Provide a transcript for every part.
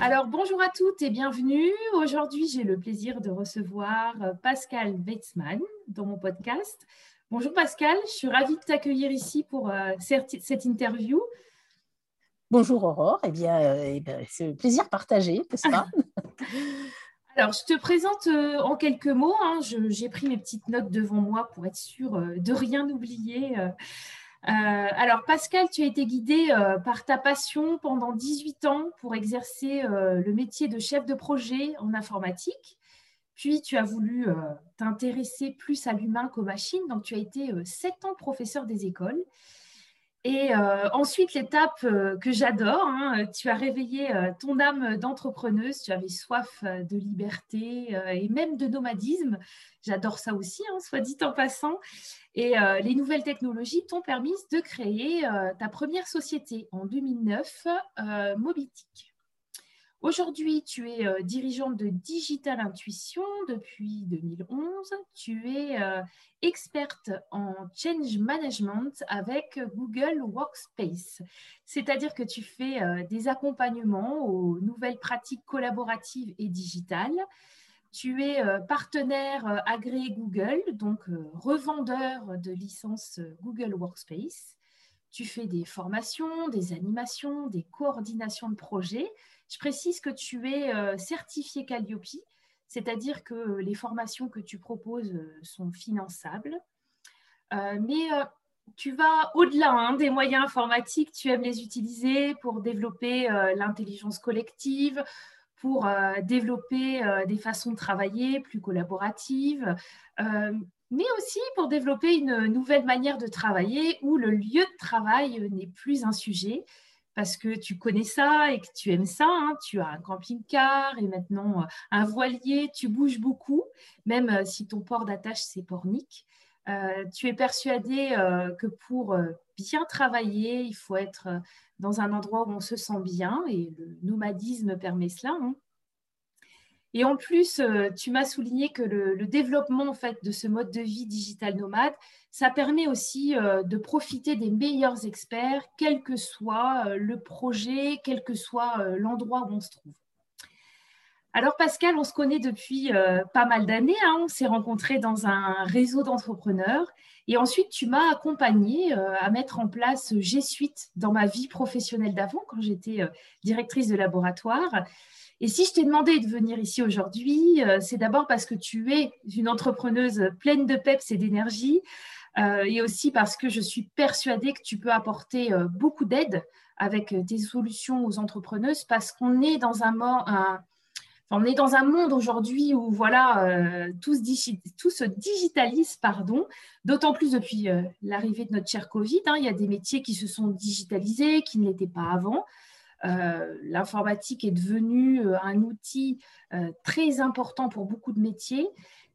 Alors bonjour à toutes et bienvenue. Aujourd'hui, j'ai le plaisir de recevoir euh, Pascal Weizmann dans mon podcast. Bonjour Pascal, je suis ravie de t'accueillir ici pour euh, cette interview. Bonjour Aurore, eh bien, euh, eh bien c'est un plaisir partagé, n'est-ce pas? Alors, je te présente en quelques mots. Hein. J'ai pris mes petites notes devant moi pour être sûre de rien oublier. Euh, alors, Pascal, tu as été guidé euh, par ta passion pendant 18 ans pour exercer euh, le métier de chef de projet en informatique. Puis, tu as voulu t'intéresser plus à l'humain qu'aux machines. Donc, tu as été 7 ans professeur des écoles. Et ensuite, l'étape que j'adore, hein, tu as réveillé ton âme d'entrepreneuse, tu avais soif de liberté et même de nomadisme. J'adore ça aussi, hein, soit dit en passant. Et euh, les nouvelles technologies t'ont permis de créer euh, ta première société en 2009, euh, Mobitic. Aujourd'hui, tu es dirigeante de Digital Intuition depuis 2011. Tu es experte en change management avec Google Workspace. C'est-à-dire que tu fais des accompagnements aux nouvelles pratiques collaboratives et digitales tu es euh, partenaire euh, agréé Google, donc euh, revendeur de licences Google Workspace. Tu fais des formations, des animations, des coordinations de projets. Je précise que tu es certifié Calliope, c'est-à-dire que les formations que tu proposes sont finançables. mais tu vas au-delà hein, des moyens informatiques, tu aimes les utiliser pour développer l'intelligence collective, pour euh, développer euh, des façons de travailler plus collaboratives, euh, mais aussi pour développer une nouvelle manière de travailler où le lieu de travail n'est plus un sujet parce que tu connais ça et que tu aimes ça. Hein. Tu as un camping-car et maintenant un voilier, tu bouges beaucoup, même si ton port d'attache, c'est pornique. tu es persuadé que pour bien travailler, il faut être dans un endroit où on se sent bien, et le nomadisme permet cela. Hein. Et en plus, euh, tu m'as souligné que le, développement en fait, de ce mode de vie digital nomade, ça permet aussi euh, de profiter des meilleurs experts, quel que soit euh, le projet, quel que soit l'endroit où on se trouve. Alors Pascal, on se connaît depuis pas mal d'années, hein. on s'est rencontrés dans un réseau d'entrepreneurs et ensuite, tu m'as accompagnée euh, à mettre en place G Suite dans ma vie professionnelle d'avant, quand j'étais directrice de laboratoire. Et si je t'ai demandé de venir ici aujourd'hui, euh, c'est d'abord parce que tu es une entrepreneuse pleine de peps et d'énergie, et aussi parce que je suis persuadée que tu peux apporter beaucoup d'aide avec tes solutions aux entrepreneuses, parce qu'on est dans un, monde aujourd'hui où voilà, euh, tout, se digitalise, pardon, d'autant plus depuis euh, l'arrivée de notre cher Covid. Hein, il y a des métiers qui se sont digitalisés, qui ne l'étaient pas avant. Euh, l'informatique est devenue un outil très important pour beaucoup de métiers.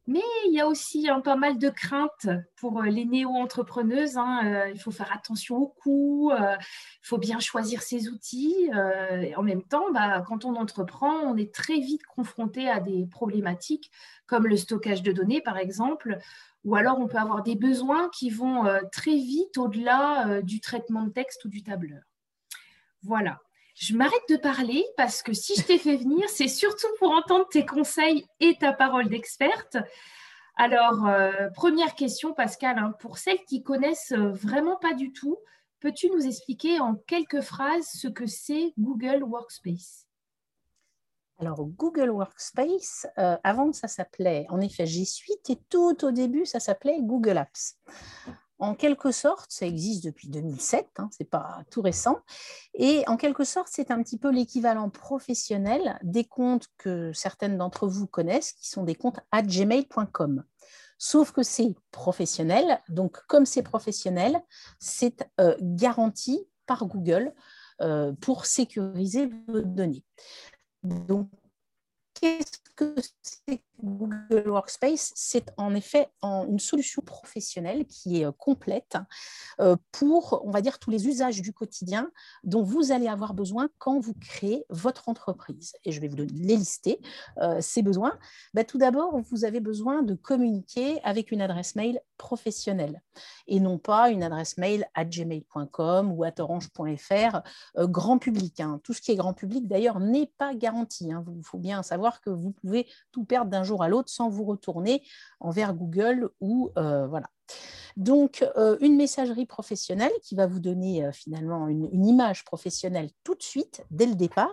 Mais il y a aussi hein, pas mal de craintes pour euh, les néo-entrepreneuses. Hein. Euh, il faut faire attention aux coûts, euh, il faut bien choisir ses outils. et en même temps, bah, quand on entreprend, on est très vite confronté à des problématiques comme le stockage de données, par exemple, ou alors on peut avoir des besoins qui vont très vite au-delà du traitement de texte ou du tableur. Voilà je m'arrête de parler parce que si je t'ai fait venir, c'est surtout pour entendre tes conseils et ta parole d'experte. Alors, euh, première question, Pascal, hein, pour celles qui connaissent euh, vraiment pas du tout, peux-tu nous expliquer en quelques phrases ce que c'est Google Workspace? Alors, Google Workspace, euh, avant ça s'appelait en effet G Suite et tout au début ça s'appelait Google Apps en quelque sorte, ça existe depuis 2007, hein, ce n'est pas tout récent, et en quelque sorte, c'est un petit peu l'équivalent professionnel des comptes que certaines d'entre vous connaissent, qui sont des comptes à gmail.com. Sauf que c'est professionnel, donc comme c'est professionnel, c'est euh, garanti par Google euh, pour sécuriser vos données. Donc, qu'est-ce que c'est Google Workspace? C'est en effet une solution professionnelle qui est euh, complète euh, pour, on va dire, tous les usages du quotidien dont vous allez avoir besoin quand vous créez votre entreprise. Et je vais vous les lister, euh, ces besoins. Bah, tout d'abord, vous avez besoin de communiquer avec une adresse mail professionnelle et non pas une adresse mail à gmail.com ou à orange.fr grand public. Hein. Tout ce qui est grand public, d'ailleurs, n'est pas garanti. Hein. Il faut bien savoir que vous pouvez tout perdre d'un jour à l'autre sans vous retourner envers Google ou euh, voilà. Donc, euh, une messagerie professionnelle qui va vous donner euh, finalement une, image professionnelle tout de suite, dès le départ.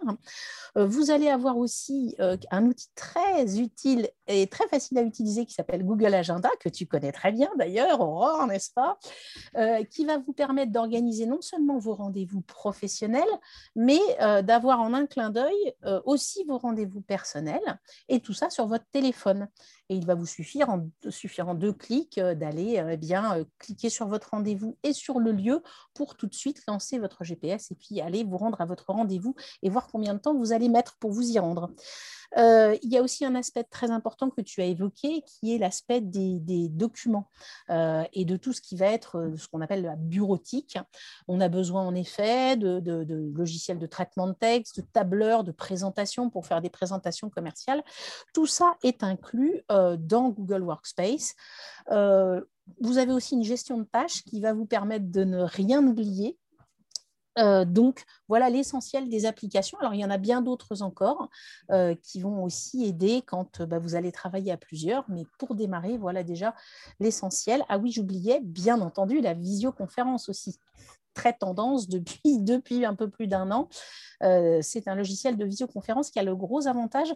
Euh, vous allez avoir aussi un outil très utile et très facile à utiliser qui s'appelle Google Agenda, que tu connais très bien d'ailleurs, Aurore, n'est-ce pas? Qui va vous permettre d'organiser non seulement vos rendez-vous professionnels, mais d'avoir en un clin d'œil aussi vos rendez-vous personnels, et tout ça sur votre téléphone. Et il va vous suffire en, suffire deux clics d'aller eh bien euh, cliquer sur votre rendez-vous et sur le lieu pour tout de suite lancer votre GPS et puis aller vous rendre à votre rendez-vous et voir combien de temps vous allez mettre pour vous y rendre. Euh, il y a aussi un aspect très important que tu as évoqué, qui est l'aspect des, documents euh, et de tout ce qui va être ce qu'on appelle la bureautique. On a besoin en effet de, logiciels de traitement de texte, de tableurs, de présentation pour faire des présentations commerciales. Tout ça est inclus dans Google Workspace vous avez aussi une gestion de tâches qui va vous permettre de ne rien oublier. Euh, donc, voilà l'essentiel des applications. Alors, il y en a bien d'autres encore euh, qui vont aussi aider quand bah, vous allez travailler à plusieurs. Mais pour démarrer, voilà déjà l'essentiel. Ah oui, j'oubliais, bien entendu, la visioconférence aussi très tendance depuis, depuis un peu plus d'un an. Euh, c'est un logiciel de visioconférence qui a le gros avantage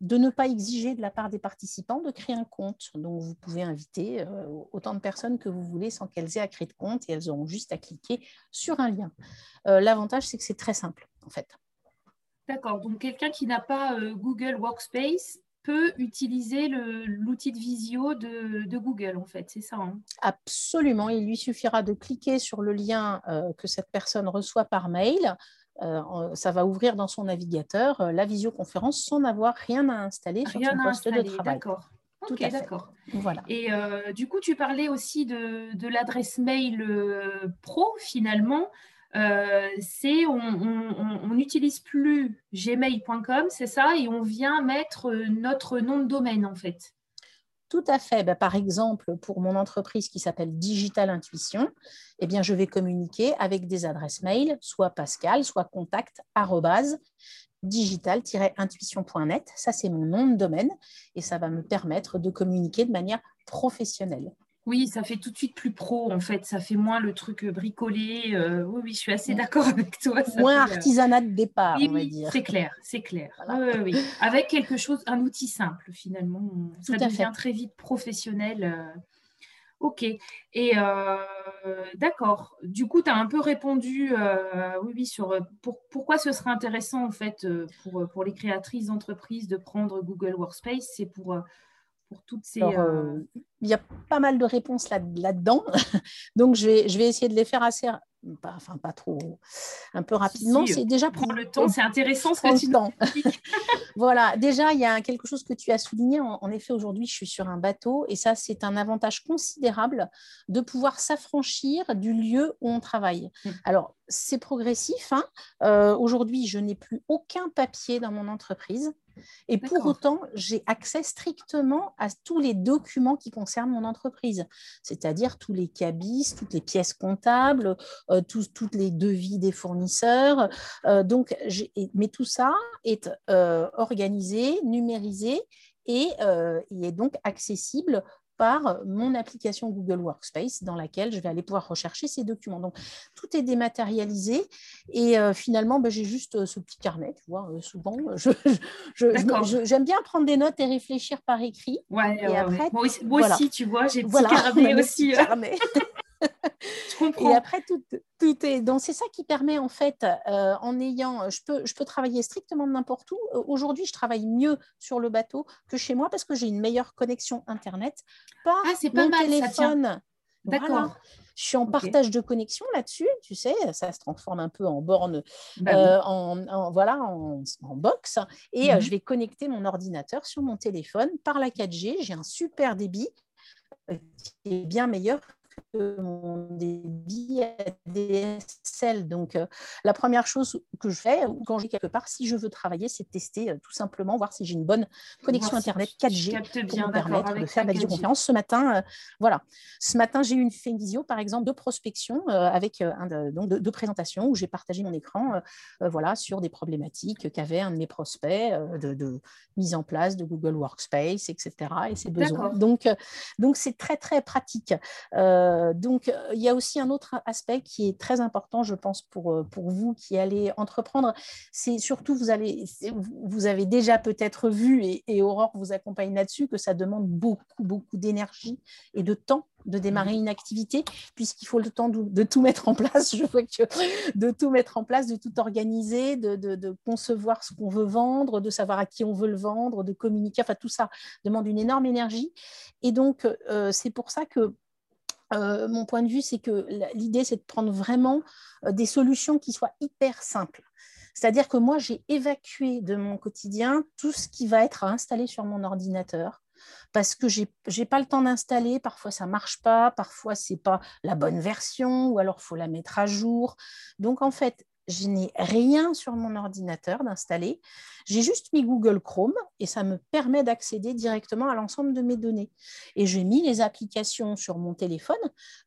de ne pas exiger de la part des participants de créer un compte. Donc, vous pouvez inviter euh, autant de personnes que vous voulez sans qu'elles aient à créer de compte et elles auront juste à cliquer sur un lien. Euh, l'avantage, c'est que c'est très simple, en fait. D'accord. Donc, quelqu'un qui n'a pas Google Workspace peut utiliser l'outil de visio de, Google, en fait, c'est ça hein Absolument. Il lui suffira de cliquer sur le lien euh, que cette personne reçoit par mail. Euh, ça va ouvrir dans son navigateur euh, la visioconférence sans avoir rien à installer sur son poste de travail. D'accord. Ok, d'accord. Voilà. Et du coup, tu parlais aussi de, de l'adresse mail pro, finalement. Euh, c'est on n'utilise plus gmail.com, c'est ça, et on vient mettre euh, notre nom de domaine en fait. Tout à fait. Ben, par exemple, pour mon entreprise qui s'appelle Digital Intuition, eh bien, je vais communiquer avec des adresses mail, soit Pascal, soit contact digital-intuition.net. Ça, c'est mon nom de domaine et ça va me permettre de communiquer de manière professionnelle. Oui, ça fait tout de suite plus pro, en fait. Ça fait moins le truc euh, bricolé. Euh, oui, oui, je suis assez d'accord avec toi. moins euh, artisanat de départ, on va dire. C'est clair, c'est clair. Oui, oui, Avec quelque chose, un outil simple, finalement. Ça devient très vite professionnel. Ok. Et d'accord. Du coup, tu as un peu répondu, oui, oui, sur pourquoi ce serait intéressant, en fait, pour, pour les créatrices d'entreprises de prendre Google Workspace? C'est pour pour toutes ces. Euh, euh, il y a pas mal de réponses là-dedans. Donc, je vais, je vais essayer de les faire assez. Pas, enfin, pas trop, un peu rapidement. c'est déjà prendre le temps, c'est intéressant ce que tu temps. voilà, déjà, il y a quelque chose que tu as souligné. En, effet, aujourd'hui, je suis sur un bateau et ça, c'est un avantage considérable de pouvoir s'affranchir du lieu où on travaille. Mm. Alors, c'est progressif. Hein. Euh, aujourd'hui, je n'ai plus aucun papier dans mon entreprise. Et pour autant, j'ai accès strictement à tous les documents qui concernent mon entreprise, c'est-à-dire tous les cabis, toutes les pièces comptables, euh, toutes les devis des fournisseurs. Euh, donc, mais tout ça est euh, organisé, numérisé et, et, est donc accessible par mon application Google Workspace dans laquelle je vais aller pouvoir rechercher ces documents. Donc, tout est dématérialisé et euh, finalement, ben, j'ai juste euh, ce petit carnet, tu vois, euh, souvent, j'aime bien prendre des notes et réfléchir par écrit. Ouais, et après, Moi, aussi, tu vois, j'ai petit carnet aussi. Et après, tout, tout est. Donc, c'est ça qui permet, en fait, euh, en ayant. Je peux, je peux travailler strictement n'importe où. Euh, aujourd'hui, je travaille mieux sur le bateau que chez moi parce que j'ai une meilleure connexion Internet. Par ah, c'est pas mon mal, téléphone. D'accord. Je suis en partage de connexion là-dessus, tu sais, ça se transforme un peu en borne, bah en, voilà, en, box. Et mhm. je vais connecter mon ordinateur sur mon téléphone par la 4G. J'ai un super débit qui est bien meilleur mon débit ADSL. Donc, euh, la première chose que je fais quand j'ai quelque part, si je veux travailler, c'est tester euh, tout simplement, voir si j'ai une bonne connexion Internet 4G pour me permettre de faire la visioconférence. Ce matin, euh, voilà. Ce matin, j'ai eu une, fait une visio, par exemple, de prospection avec un de, donc de, présentations où j'ai partagé mon écran voilà, sur des problématiques qu'avait un de mes prospects de, mise en place de Google Workspace, etc. et ses besoins. Donc, donc c'est très, très pratique. Euh, donc, euh, il y a aussi un autre aspect qui est très important, je pense, pour, euh, pour vous qui allez entreprendre. C'est surtout, vous, allez, vous avez déjà peut-être vu, et, Aurore vous accompagne là-dessus, que ça demande beaucoup, beaucoup d'énergie et de temps de démarrer une activité, puisqu'il faut le temps de, tout mettre en place. Je vois que de tout mettre en place, de tout organiser, de, concevoir ce qu'on veut vendre, de savoir à qui on veut le vendre, de communiquer. Enfin, tout ça demande une énorme énergie. Et donc, c'est pour ça que euh, mon point de vue, c'est que l'idée, c'est de prendre vraiment euh, des solutions qui soient hyper simples. C'est-à-dire que moi, j'ai évacué de mon quotidien tout ce qui va être installé sur mon ordinateur parce que je n'ai pas le temps d'installer, parfois ça marche pas, parfois ce n'est pas la bonne version, ou alors faut la mettre à jour. Donc en fait, je n'ai rien sur mon ordinateur d'installer. J'ai juste mis Google Chrome et ça me permet d'accéder directement à l'ensemble de mes données. Et j'ai mis les applications sur mon téléphone.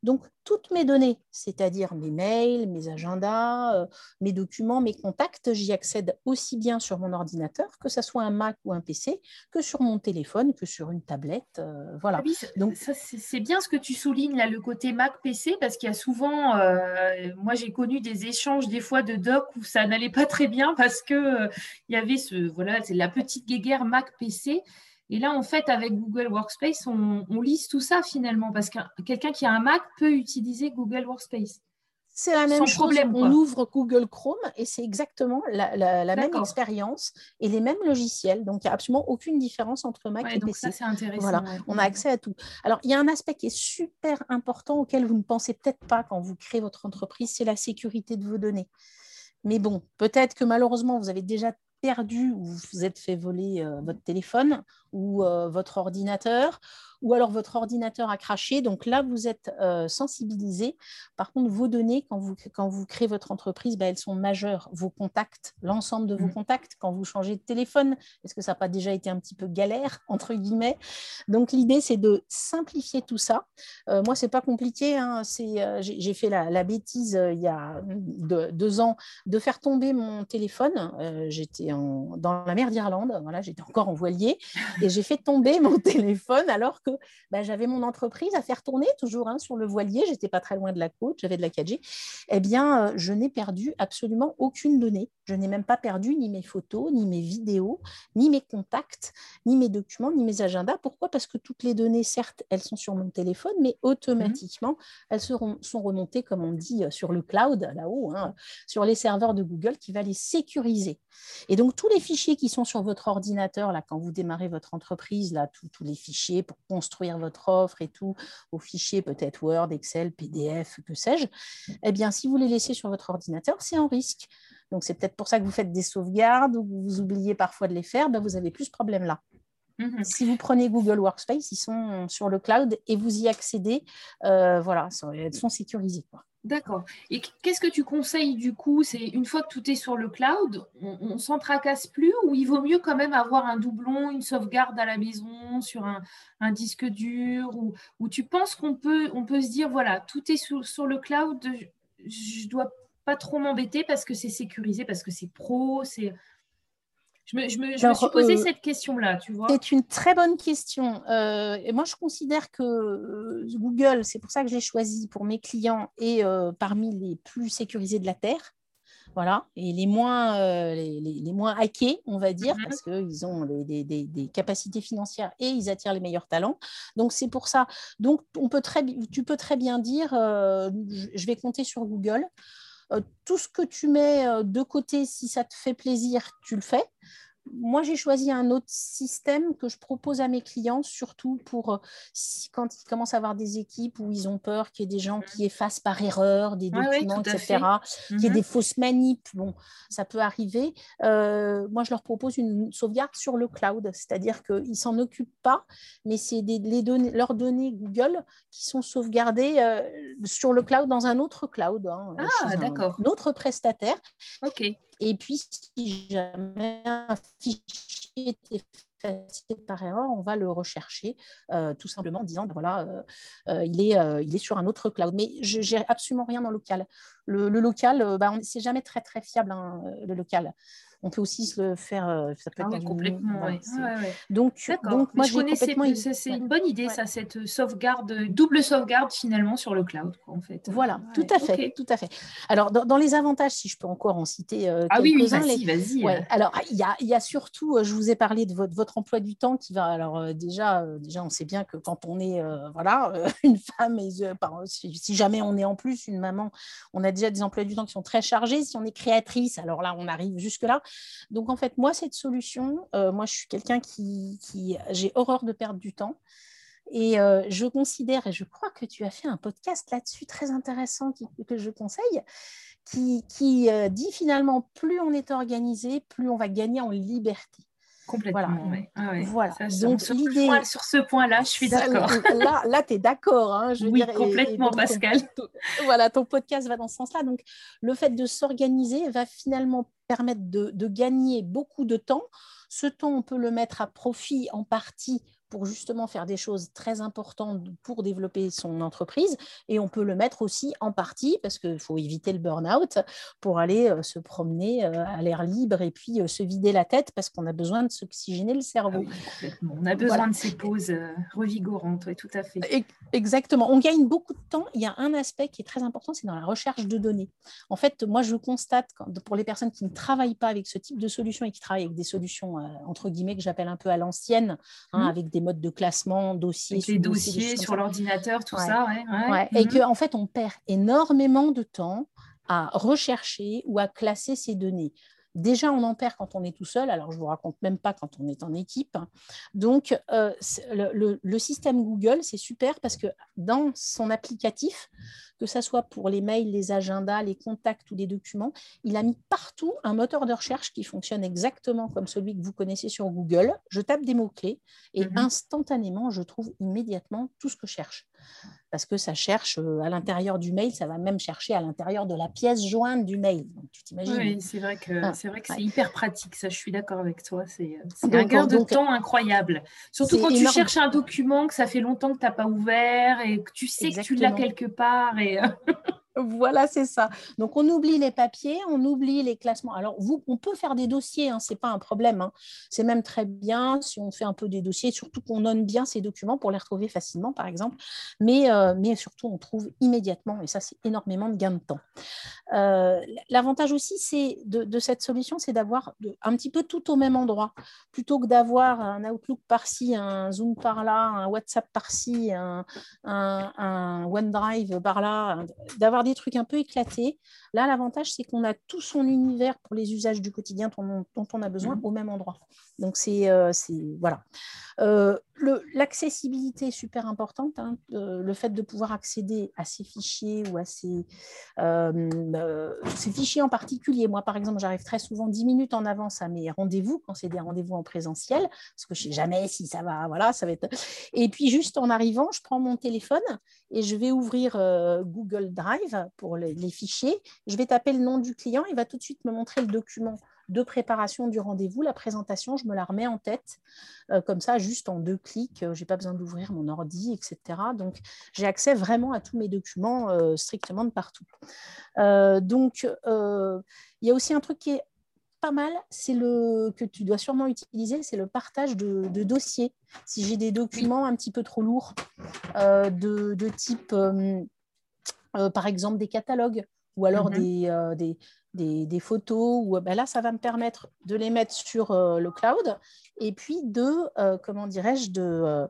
Donc, toutes mes données, c'est-à-dire mes mails, mes agendas, euh, mes documents, mes contacts, j'y accède aussi bien sur mon ordinateur, que ce soit un Mac ou un PC, que sur mon téléphone, que sur une tablette. Euh, voilà. Ah Donc, c'est bien ce que tu soulignes là, le côté Mac-PC, parce qu'il y a souvent, euh, moi j'ai connu des échanges des fois de doc où ça n'allait pas très bien parce que il y avait ce voilà, c'est la petite guéguerre Mac PC. Et là, en fait, avec Google Workspace, on, lise tout ça finalement, parce que quelqu'un qui a un Mac peut utiliser Google Workspace. C'est la même chose. Problème, on ouvre Google Chrome et c'est exactement la, même expérience et les mêmes logiciels. Donc, il n'y a absolument aucune différence entre Mac et PC. Ça, c'est intéressant. Voilà, on a accès à tout. Alors, il y a un aspect qui est super important auquel vous ne pensez peut-être pas quand vous créez votre entreprise, c'est la sécurité de vos données. Mais bon, peut-être que malheureusement, vous avez déjà perdu ou vous êtes fait voler euh, votre téléphone ou euh, votre ordinateur ou alors votre ordinateur a craché. Donc là, vous êtes euh, sensibilisé. Par contre, vos données, quand vous, quand vous créez votre entreprise, bah, elles sont majeures. Vos contacts, l'ensemble de vos mmh. contacts, quand vous changez de téléphone, est-ce que ça n'a pas déjà été un petit peu galère, entre guillemets? Donc l'idée, c'est de simplifier tout ça. Euh, moi, ce n'est pas compliqué. Hein. Euh, j'ai fait la, bêtise il y a deux, ans de faire tomber mon téléphone. j'étais dans la mer d'Irlande, voilà, j'étais encore en voilier, et j'ai fait tomber mon téléphone alors que bah, j'avais mon entreprise à faire tourner toujours hein, sur le voilier, j'étais pas très loin de la côte, j'avais de la 4G, eh bien, euh, je n'ai perdu absolument aucune donnée. Je n'ai même pas perdu ni mes photos, ni mes vidéos, ni mes contacts, ni mes documents, ni mes agendas. Pourquoi? Parce que toutes les données, certes, elles sont sur mon téléphone, mais automatiquement, elles seront, sont remontées, comme on dit, euh, sur le cloud, là-haut, hein, sur les serveurs de Google qui va les sécuriser. Et donc, tous les fichiers qui sont sur votre ordinateur, là, quand vous démarrez votre entreprise, là, tous les fichiers pour construire votre offre et tout, aux fichiers peut-être Word, Excel, PDF, que sais-je, eh bien, si vous les laissez sur votre ordinateur, c'est en risque. Donc, c'est peut-être pour ça que vous faites des sauvegardes ou vous oubliez parfois de les faire, ben, vous avez plus ce problème-là. Mhm. Si vous prenez Google Workspace, ils sont sur le cloud et vous y accédez, euh, voilà, elles sont sécurisées. D'accord. Et qu'est-ce que tu conseilles du coup? C'est une fois que tout est sur le cloud, on, s'en tracasse plus ou il vaut mieux quand même avoir un doublon, une sauvegarde à la maison sur un, disque dur ou, tu penses qu'on peut, on peut se dire voilà, tout est sur, sur le cloud, je, ne dois pas trop m'embêter parce que c'est sécurisé, parce que c'est pro, c'est je me, suis posé euh, cette question-là, tu vois. C'est une très bonne question. Euh, et moi, je considère que euh, Google, c'est pour ça que je l'ai choisi pour mes clients, et parmi les plus sécurisés de la Terre. Voilà, et les moins, les, moins hackés, on va dire, mhm. parce qu'ils ont des, capacités financières et ils attirent les meilleurs talents. Donc, c'est pour ça. Donc, on peut très, tu peux très bien dire, je vais compter sur Google. Tout ce que tu mets de côté, si ça te fait plaisir, tu le fais. Moi, j'ai choisi un autre système que je propose à mes clients, surtout pour euh, quand ils commencent à avoir des équipes où ils ont peur qu'il y ait des gens mmh. qui effacent par erreur des documents, etc., qu'il y ait mmh des fausses manips. Bon, ça peut arriver. Euh, moi, je leur propose une sauvegarde sur le cloud, c'est-à-dire qu'ils ne s'en occupent pas, mais c'est données, leurs données Google qui sont sauvegardées euh, sur le cloud dans un autre cloud. Hein, ah, d'accord. Un autre prestataire. OK. Et puis, si jamais un fichier est effacé par erreur, on va le rechercher euh, tout simplement en disant, ben voilà, euh, euh, il, est, il est sur un autre cloud. Mais je n'ai absolument rien dans le local. Le, local, bah, c'est jamais très, très fiable, hein, le local on peut aussi se le faire. Euh, ça peut ah être complètement. Donc, donc, moi, je connaissais C'est une bonne idée, ça, cette sauvegarde, double sauvegarde finalement sur le cloud, en fait. Voilà, tout à fait, tout à fait. Alors, dans, les avantages, si je peux encore en citer euh, ah oui, oui, vas-y, vas-y. Alors, il y a, y a, surtout, euh, je vous ai parlé de votre, votre emploi du temps qui va. Alors, déjà, déjà, on sait bien que quand on est, voilà, une femme et si, si, jamais on est en plus une maman, on a déjà des emplois du temps qui sont très chargés. Si on est créatrice, alors là, on arrive jusque là. Donc, en fait, moi, cette solution, euh, moi, je suis quelqu'un qui, j'ai horreur de perdre du temps. Et euh, je considère, et je crois que tu as fait un podcast là-dessus très intéressant que je conseille, qui, euh, dit finalement, plus on est organisé, plus on va gagner en liberté. Complètement. Voilà. Ah Donc, sur, ce point-là, je suis d'accord. Là, là tu es d'accord. Hein, oui, complètement, Pascal. voilà, ton podcast va dans ce sens-là. Donc, le fait de s'organiser va finalement permettre de, de gagner beaucoup de temps. Ce temps, on peut le mettre à profit en partie pour justement faire des choses très importantes pour développer son entreprise. Et on peut le mettre aussi en partie, parce qu'il faut éviter le burn-out, pour aller euh, se promener euh, à l'air libre et puis euh, se vider la tête, parce qu'on a besoin de s'oxygéner le cerveau. Ah on a besoin de ces pauses revigorantes, oui, tout à fait. Exactement. On gagne beaucoup de temps. Il y a un aspect qui est très important, c'est dans la recherche de données. En fait, moi, je constate, pour les personnes qui ne travaillent pas avec ce type de solution et qui travaillent avec des solutions, entre guillemets, que j'appelle un peu à l'ancienne, hein, mmh. avec des modes de classement, dossiers. les dossiers sur l'ordinateur, tout ça. Ouais. Et qu'en en fait, on perd énormément de temps à rechercher ou à classer ces données. Déjà, on en perd quand on est tout seul, alors je ne vous raconte même pas quand on est en équipe. Donc, euh, le, système Google, c'est super parce que dans son applicatif, que ce soit pour les mails, les agendas, les contacts ou les documents, il a mis partout un moteur de recherche qui fonctionne exactement comme celui que vous connaissez sur Google. Je tape des mots-clés et mhm. instantanément, je trouve immédiatement tout ce que je cherche parce que ça cherche euh, à l'intérieur du mail, ça va même chercher à l'intérieur de la pièce jointe du mail. tu t'imagines Oui, c'est vrai que ah, c'est vrai que c'est hyper pratique, ça je suis d'accord avec toi. C'est euh, un gain de temps incroyable. Surtout quand tu cherches un document que ça fait longtemps que tu n'as pas ouvert et que tu sais que tu l'as quelque part. Et... Voilà, c'est ça. Donc, on oublie les papiers, on oublie les classements. Alors, vous, on peut faire des dossiers, hein, ce n'est pas un problème. Hein. C'est même très bien si on fait un peu des dossiers, surtout qu'on donne bien ces documents pour les retrouver facilement, par exemple. Mais, euh, mais surtout, on trouve immédiatement, et ça, c'est énormément de gain de temps. Euh, l'avantage aussi de, cette solution, c'est d'avoir un petit peu tout au même endroit. Plutôt que d'avoir un Outlook par-ci, un Zoom par-là, un WhatsApp par-ci, un, un, un OneDrive par-là, d'avoir des trucs un peu éclatés. Là, l'avantage, c'est qu'on a tout son univers pour les usages du quotidien dont, on a besoin mmh. au même endroit. Donc, c'est euh, voilà. Euh, l'accessibilité est super importante. Hein. Euh, le fait de pouvoir accéder à ces fichiers ou à ces, ces fichiers en particulier. Moi, par exemple, j'arrive très souvent 10 minutes en avance à mes rendez-vous quand c'est des rendez-vous en présentiel parce que je ne sais jamais si ça va. Voilà, ça va être. Et puis, juste en arrivant, je prends mon téléphone et je vais ouvrir Google Drive pour les, les fichiers. Je vais taper le nom du client. Il va tout de suite me montrer le document de préparation du rendez-vous, la présentation, je me la remets en tête, euh, comme ça, juste en deux clics, euh, je n'ai pas besoin d'ouvrir mon ordi, etc. Donc, j'ai accès vraiment à tous mes documents euh, strictement de partout. donc, il y a aussi un truc qui est pas mal, c'est le que tu dois sûrement utiliser, c'est le partage de, dossiers. Si j'ai des documents un petit peu trop lourds, de, type, par exemple, des catalogues ou alors des, des, photos, ou ben là, ça va me permettre de les mettre sur euh, le cloud et puis de, euh, comment dirais-je, de,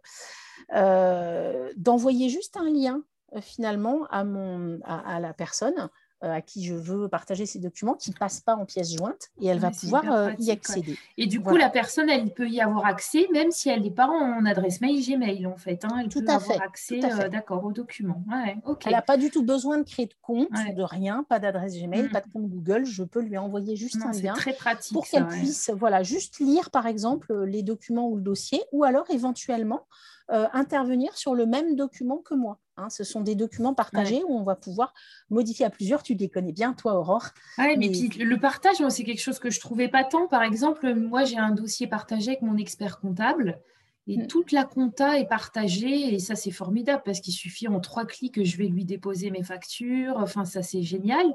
d'envoyer juste un lien finalement à, mon, à, la personne. euh, à qui je veux partager ces documents qui ne passent pas en pièces jointes et elle va pouvoir euh, y accéder. Et du coup, la personne, elle peut y avoir accès, même si elle n'est pas en adresse mail Gmail, en fait. Hein. Elle Tout peut à avoir fait. accès, euh, d'accord, aux documents. Ouais. Elle n'a pas du tout besoin de créer de compte, Ouais. de rien, pas d'adresse Gmail, Mm. pas de compte Google. Je peux lui envoyer juste Non, un lien très pratique. pour qu'elle puisse voilà, juste lire, par exemple, les documents ou le dossier, ou alors éventuellement euh, intervenir sur le même document que moi. hein. ce sont des documents partagés où on va pouvoir modifier à plusieurs. Tu les connais bien, toi, Aurore. Ouais, mais, Mais- puis le partage, moi, c'est quelque chose que je trouvais pas tant. Par exemple, moi, j'ai un dossier partagé avec mon expert comptable et Mm. toute la compta est partagée et ça, c'est formidable parce qu'il suffit en trois clics que je vais lui déposer mes factures. Enfin, ça, c'est génial.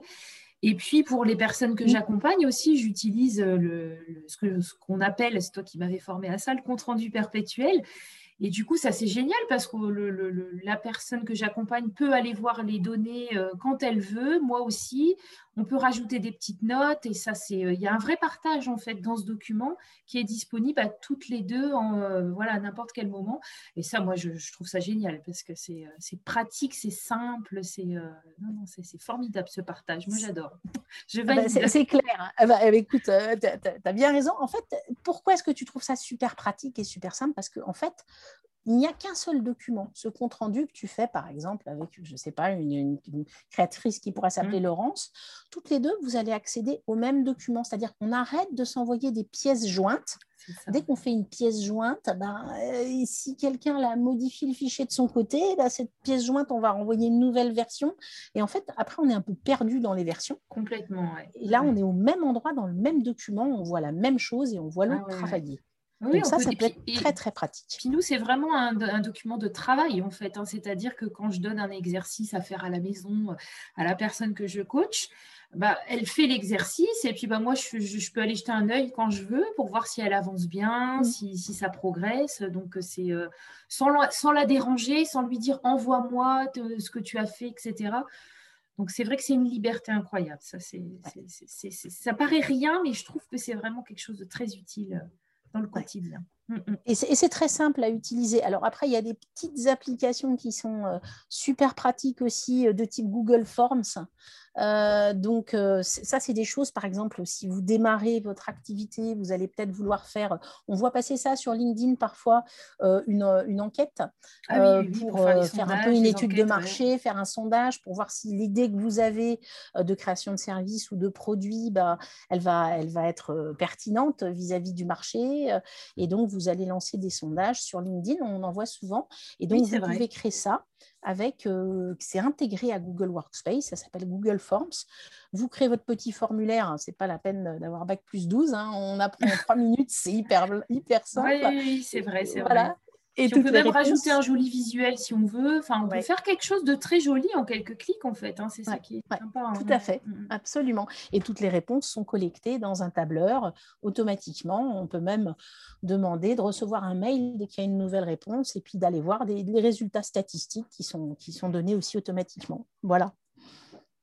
Et puis, pour les personnes que Mm. j'accompagne aussi, j'utilise le, le- ce qu'on appelle, c'est toi qui m'avais formé à ça, le compte-rendu perpétuel. Et du coup, ça c'est génial parce que le- la personne que j'accompagne peut aller voir les données euh, quand elle veut, moi aussi. On peut rajouter des petites notes et ça c'est, euh, il y a un vrai partage en fait dans ce document qui est disponible à toutes les deux en euh, voilà à n'importe quel moment. Et ça, moi, je, je trouve ça génial parce que c'est euh, c'est pratique, c'est simple, c'est euh, non non c'est c'est formidable ce partage. Moi, j'adore. Je Ah bah, valide. c'est clair. Ah bah, eh bah, écoute, tu as, bien raison. En fait, pourquoi est-ce que tu trouves ça super pratique et super simple? Parce qu'en en fait, il n'y a qu'un seul document. Ce compte-rendu que tu fais, par exemple, avec, je ne sais pas, une, une- une créatrice qui pourrait s'appeler Mm. Laurence, toutes les deux, vous allez accéder au même document. C'est-à-dire qu'on arrête de s'envoyer des pièces jointes. Dès qu'on fait une pièce jointe, ben, euh, si quelqu'un la modifie le fichier de son côté, ben, cette pièce jointe, on va renvoyer une nouvelle version. Et en fait, après, on est un peu perdu dans les versions. Complètement. ouais. Et là, Ouais. on est au même endroit, dans le même document, on voit la même chose et on voit l'autre Ah ouais, ouais. travailler. Oui, Donc on ça, peut- ça peut être très, très pratique. Puis nous, c'est vraiment un, un document de travail, en fait. hein. C'est-à-dire que quand je donne un exercice à faire à la maison à la personne que je coach, bah, elle fait l'exercice et puis bah, moi, je, je- je peux aller jeter un œil quand je veux pour voir si elle avance bien, Mm. si, si ça progresse. Donc, c'est euh, sans, la- sans la déranger, sans lui dire envoie-moi ce que tu as fait, etc. Donc, c'est vrai que c'est une liberté incroyable. Ça, c'est- ça paraît rien, mais je trouve que c'est vraiment quelque chose de très utile euh, dans le quotidien. Mm, mm. Et c'est très simple à utiliser. Alors après, il y a des petites applications qui sont euh, super pratiques aussi, euh, de type Google Forms. Euh, donc euh, ça, c'est des choses, par exemple, si vous démarrez votre activité, vous allez peut-être vouloir faire, on voit passer ça sur LinkedIn parfois, euh, une, une enquête Ah oui, pour, pour faire un peu une étude de ouais. marché, faire un sondage pour voir si l'idée que vous avez de création de services ou de produits, bah, elle, va, elle va être pertinente vis-à-vis du marché. et donc, vous allez lancer des sondages sur LinkedIn, on en voit souvent. Et donc, Oui, vous vrai. pouvez créer ça avec, euh, c'est intégré à Google Workspace, ça s'appelle Google Forms. Vous créez votre petit formulaire, hein, c'est pas la peine d'avoir bac plus 12, hein, on apprend en trois minutes, c'est hyper, hyper simple. Oui, oui, oui, c'est vrai, c'est Voilà. vrai. Et on peut même réponses- rajouter un joli visuel si on veut. Enfin, on peut faire quelque chose de très joli en quelques clics, en fait. hein. C'est ça qui est ouais, sympa. hein. tout à fait. Mm, mm. Absolument. Et toutes les réponses sont collectées dans un tableur automatiquement. On peut même demander de recevoir un mail dès qu'il y a une nouvelle réponse et puis d'aller voir des, les résultats statistiques qui sont, qui sont donnés aussi automatiquement. Voilà.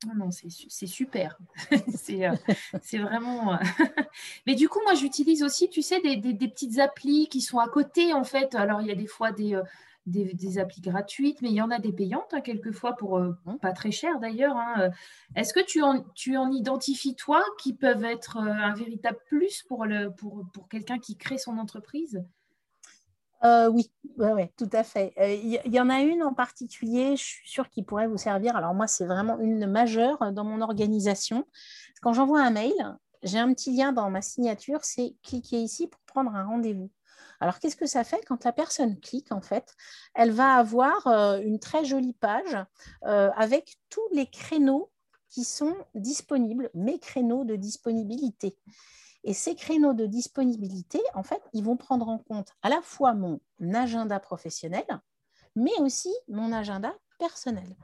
Non, non, c'est su- c'est super. c'est euh, c'est vraiment. euh, Mais du coup, moi, j'utilise aussi, tu sais, des, des- des petites applis qui sont à côté, en fait. Alors, il y a des fois des, euh, des, des applis gratuites, mais il y en a des payantes, hein, quelquefois, pour euh, Mhm. pas très cher d'ailleurs. hein. Est-ce que tu en, tu en identifies, toi, qui peuvent être un véritable plus pour, le, pour, pour quelqu'un qui crée son entreprise? Euh, oui, tout à fait. Euh, Il y, en a une en particulier, je suis sûre qui pourrait vous servir. Alors moi, c'est vraiment une majeure dans mon organisation. Quand j'envoie un mail, j'ai un petit lien dans ma signature, c'est cliquer ici pour prendre un rendez-vous. Alors qu'est-ce que ça fait quand la personne clique en fait? Elle va avoir euh, une très jolie page avec tous les créneaux qui sont disponibles, mes créneaux de disponibilité. Et ces créneaux de disponibilité, en fait, ils vont prendre en compte à la fois mon agenda professionnel, mais aussi mon agenda personnel.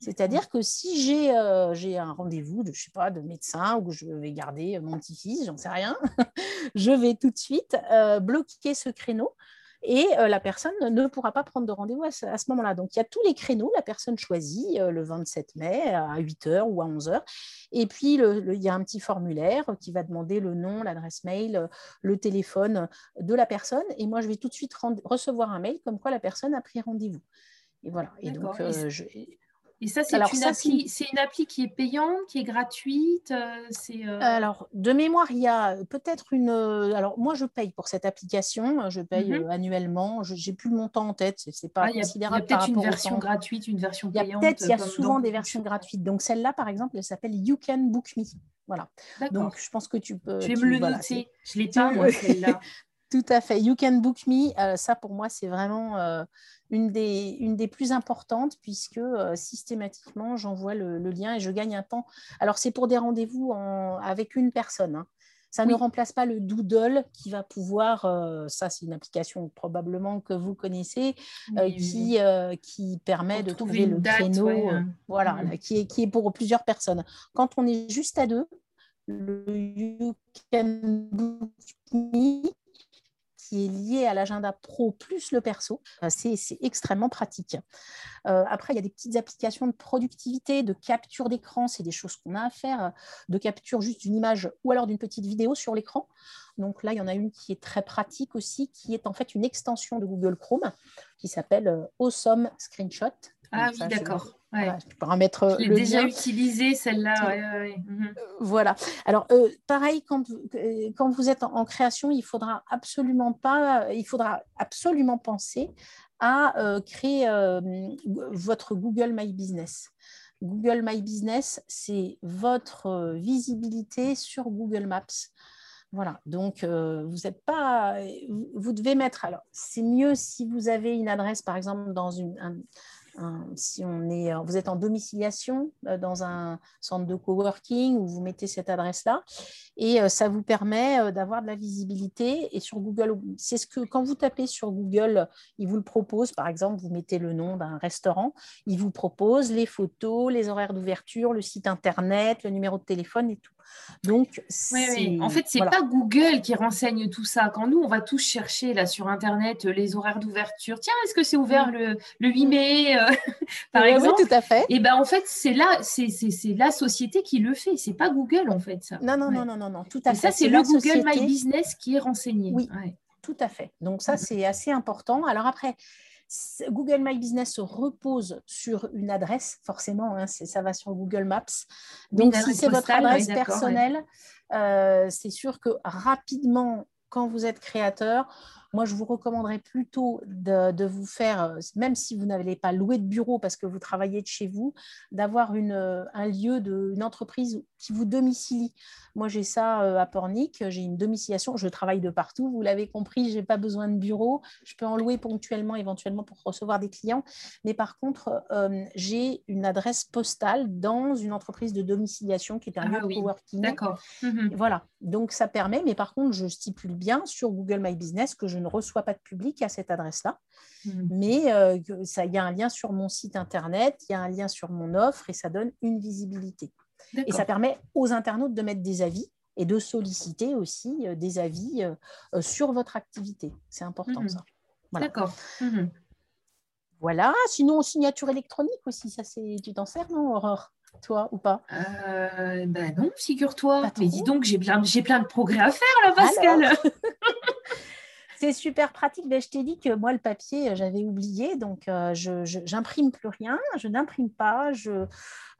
C'est-à-dire que si j'ai euh, un rendez-vous de, je pas, de médecin ou que je vais garder mon petit-fils, j'en sais rien, je vais tout de suite euh, bloquer ce créneau et euh, la personne ne pourra pas prendre de rendez-vous à ce, moment-là. Donc, il y a tous les créneaux, la personne choisit euh, le 27 mai à 8h ou à 11h. Et puis, le- le- il y a un petit formulaire qui va demander le nom, l'adresse mail, euh, le téléphone de la personne. Et moi, je vais tout de suite rend- recevoir un mail comme quoi la personne a pris rendez-vous. Et voilà. Et donc, euh, je- Et ça, c'est une, appli, une appli qui est payante, qui est gratuite c'est, Alors, de mémoire, il y a peut-être une. Alors, moi, je paye pour cette application. Je paye mhm. annuellement. Je n'ai plus le montant en tête. C'est pas considérable. Il y a peut-être une version gratuite, une version payante. Il y a peut-être, il y a souvent des versions gratuites. Donc, celle-là, par exemple, elle s'appelle You Can Book Me. Voilà. Donc, je pense que tu peux. Je vais me le noter. Je l'ai pas, moi, celle-là. Tout à fait. You Can Book Me, euh, ça pour moi, c'est vraiment euh, une, des, une des plus importantes puisque euh, systématiquement, j'envoie le, lien et je gagne un temps. Alors, c'est pour des rendez-vous avec une personne. Hein. Ça ne remplace pas le Doodle qui va pouvoir, ça c'est une application probablement que vous connaissez, qui, qui permet de trouver, le créneau, voilà, qui, est, qui est pour plusieurs personnes. Quand on est juste à deux, le You Can Book Me, qui est lié à l'agenda pro plus le perso. Euh, c'est extrêmement pratique. Euh, après, il y a des petites applications de productivité, de capture d'écran, c'est des choses qu'on a à faire, de capture juste d'une image ou alors d'une petite vidéo sur l'écran. Donc là, il y en a une qui est très pratique aussi, qui est en fait une extension de Google Chrome qui s'appelle euh, Awesome Screenshot. Ah oui, d'accord. Ouais. tu pourras mettre Je l'ai déjà utilisé celle-là. Mhm. Euh, voilà. Alors, euh, pareil, quand, euh, quand vous êtes en, création, il faudra absolument pas, il faudra absolument penser à créer votre Google My Business. Google My Business, c'est votre visibilité sur Google Maps. Voilà, donc vous n'êtes pas, vous devez mettre, alors c'est mieux si vous avez une adresse par exemple dans une, si on est, vous êtes en domiciliation euh, dans un centre de coworking où vous mettez cette adresse-là, et euh, ça vous permet euh, d'avoir de la visibilité. Et sur Google, c'est ce que quand vous tapez sur Google, il vous le propose. Par exemple, vous mettez le nom d'un restaurant, il vous propose les photos, les horaires d'ouverture, le site internet, le numéro de téléphone et tout. Donc, en fait, c'est n'est pas Google qui renseigne tout ça. Quand nous, on va tous chercher là sur Internet euh, les horaires d'ouverture. Tiens, est-ce que c'est ouvert mm. le, le, 8 mai, euh, par exemple Oui, tout à fait. Et ben en fait, c'est là, c'est la société qui le fait. C'est pas Google en fait. Ça. Non, non, non, non, non, non, tout à Et fait. Ça, c'est le Google My Business qui est renseigné. Oui, tout à fait. Donc ça, c'est assez important. Alors après. Google My Business repose sur une adresse, forcément, hein, ça va sur Google Maps. Donc, si c'est votre adresse personnelle, euh, c'est sûr que rapidement, quand vous êtes créateur, moi, je vous recommanderais plutôt de, vous faire, même si vous n'avez pas loué de bureau parce que vous travaillez de chez vous, d'avoir un lieu, de, une entreprise qui vous domicilie. Moi, j'ai ça euh, à Pornic, j'ai une domiciliation, je travaille de partout, vous l'avez compris, je n'ai pas besoin de bureau, je peux en louer ponctuellement, éventuellement pour recevoir des clients, mais par contre, j'ai une adresse postale dans une entreprise de domiciliation qui est un ah lieu de coworking. D'accord. Mhm. Voilà, donc ça permet, mais par contre, je stipule bien sur Google My Business que je ne reçois pas de public à cette adresse-là. Hmm. Mais euh, il y a un lien sur mon site internet, il y a un lien sur mon offre et ça donne une visibilité. Et ça permet aux internautes de mettre des avis et de solliciter aussi euh, des avis euh, sur votre activité. C'est important hmm. ça. D'accord. Hmm. Voilà. Sinon, signature électronique aussi, ça c'est tu t'en sers, non, Aurore? Toi ou pas? Ben non, figure-toi. Mais dis donc, j'ai plein, j'ai plein de progrès à faire là, Pascal. C'est super pratique. Ben, je t'ai dit que moi, le papier, j'avais oublié. Donc, euh, je n'imprime plus rien. Je n'imprime pas. Je,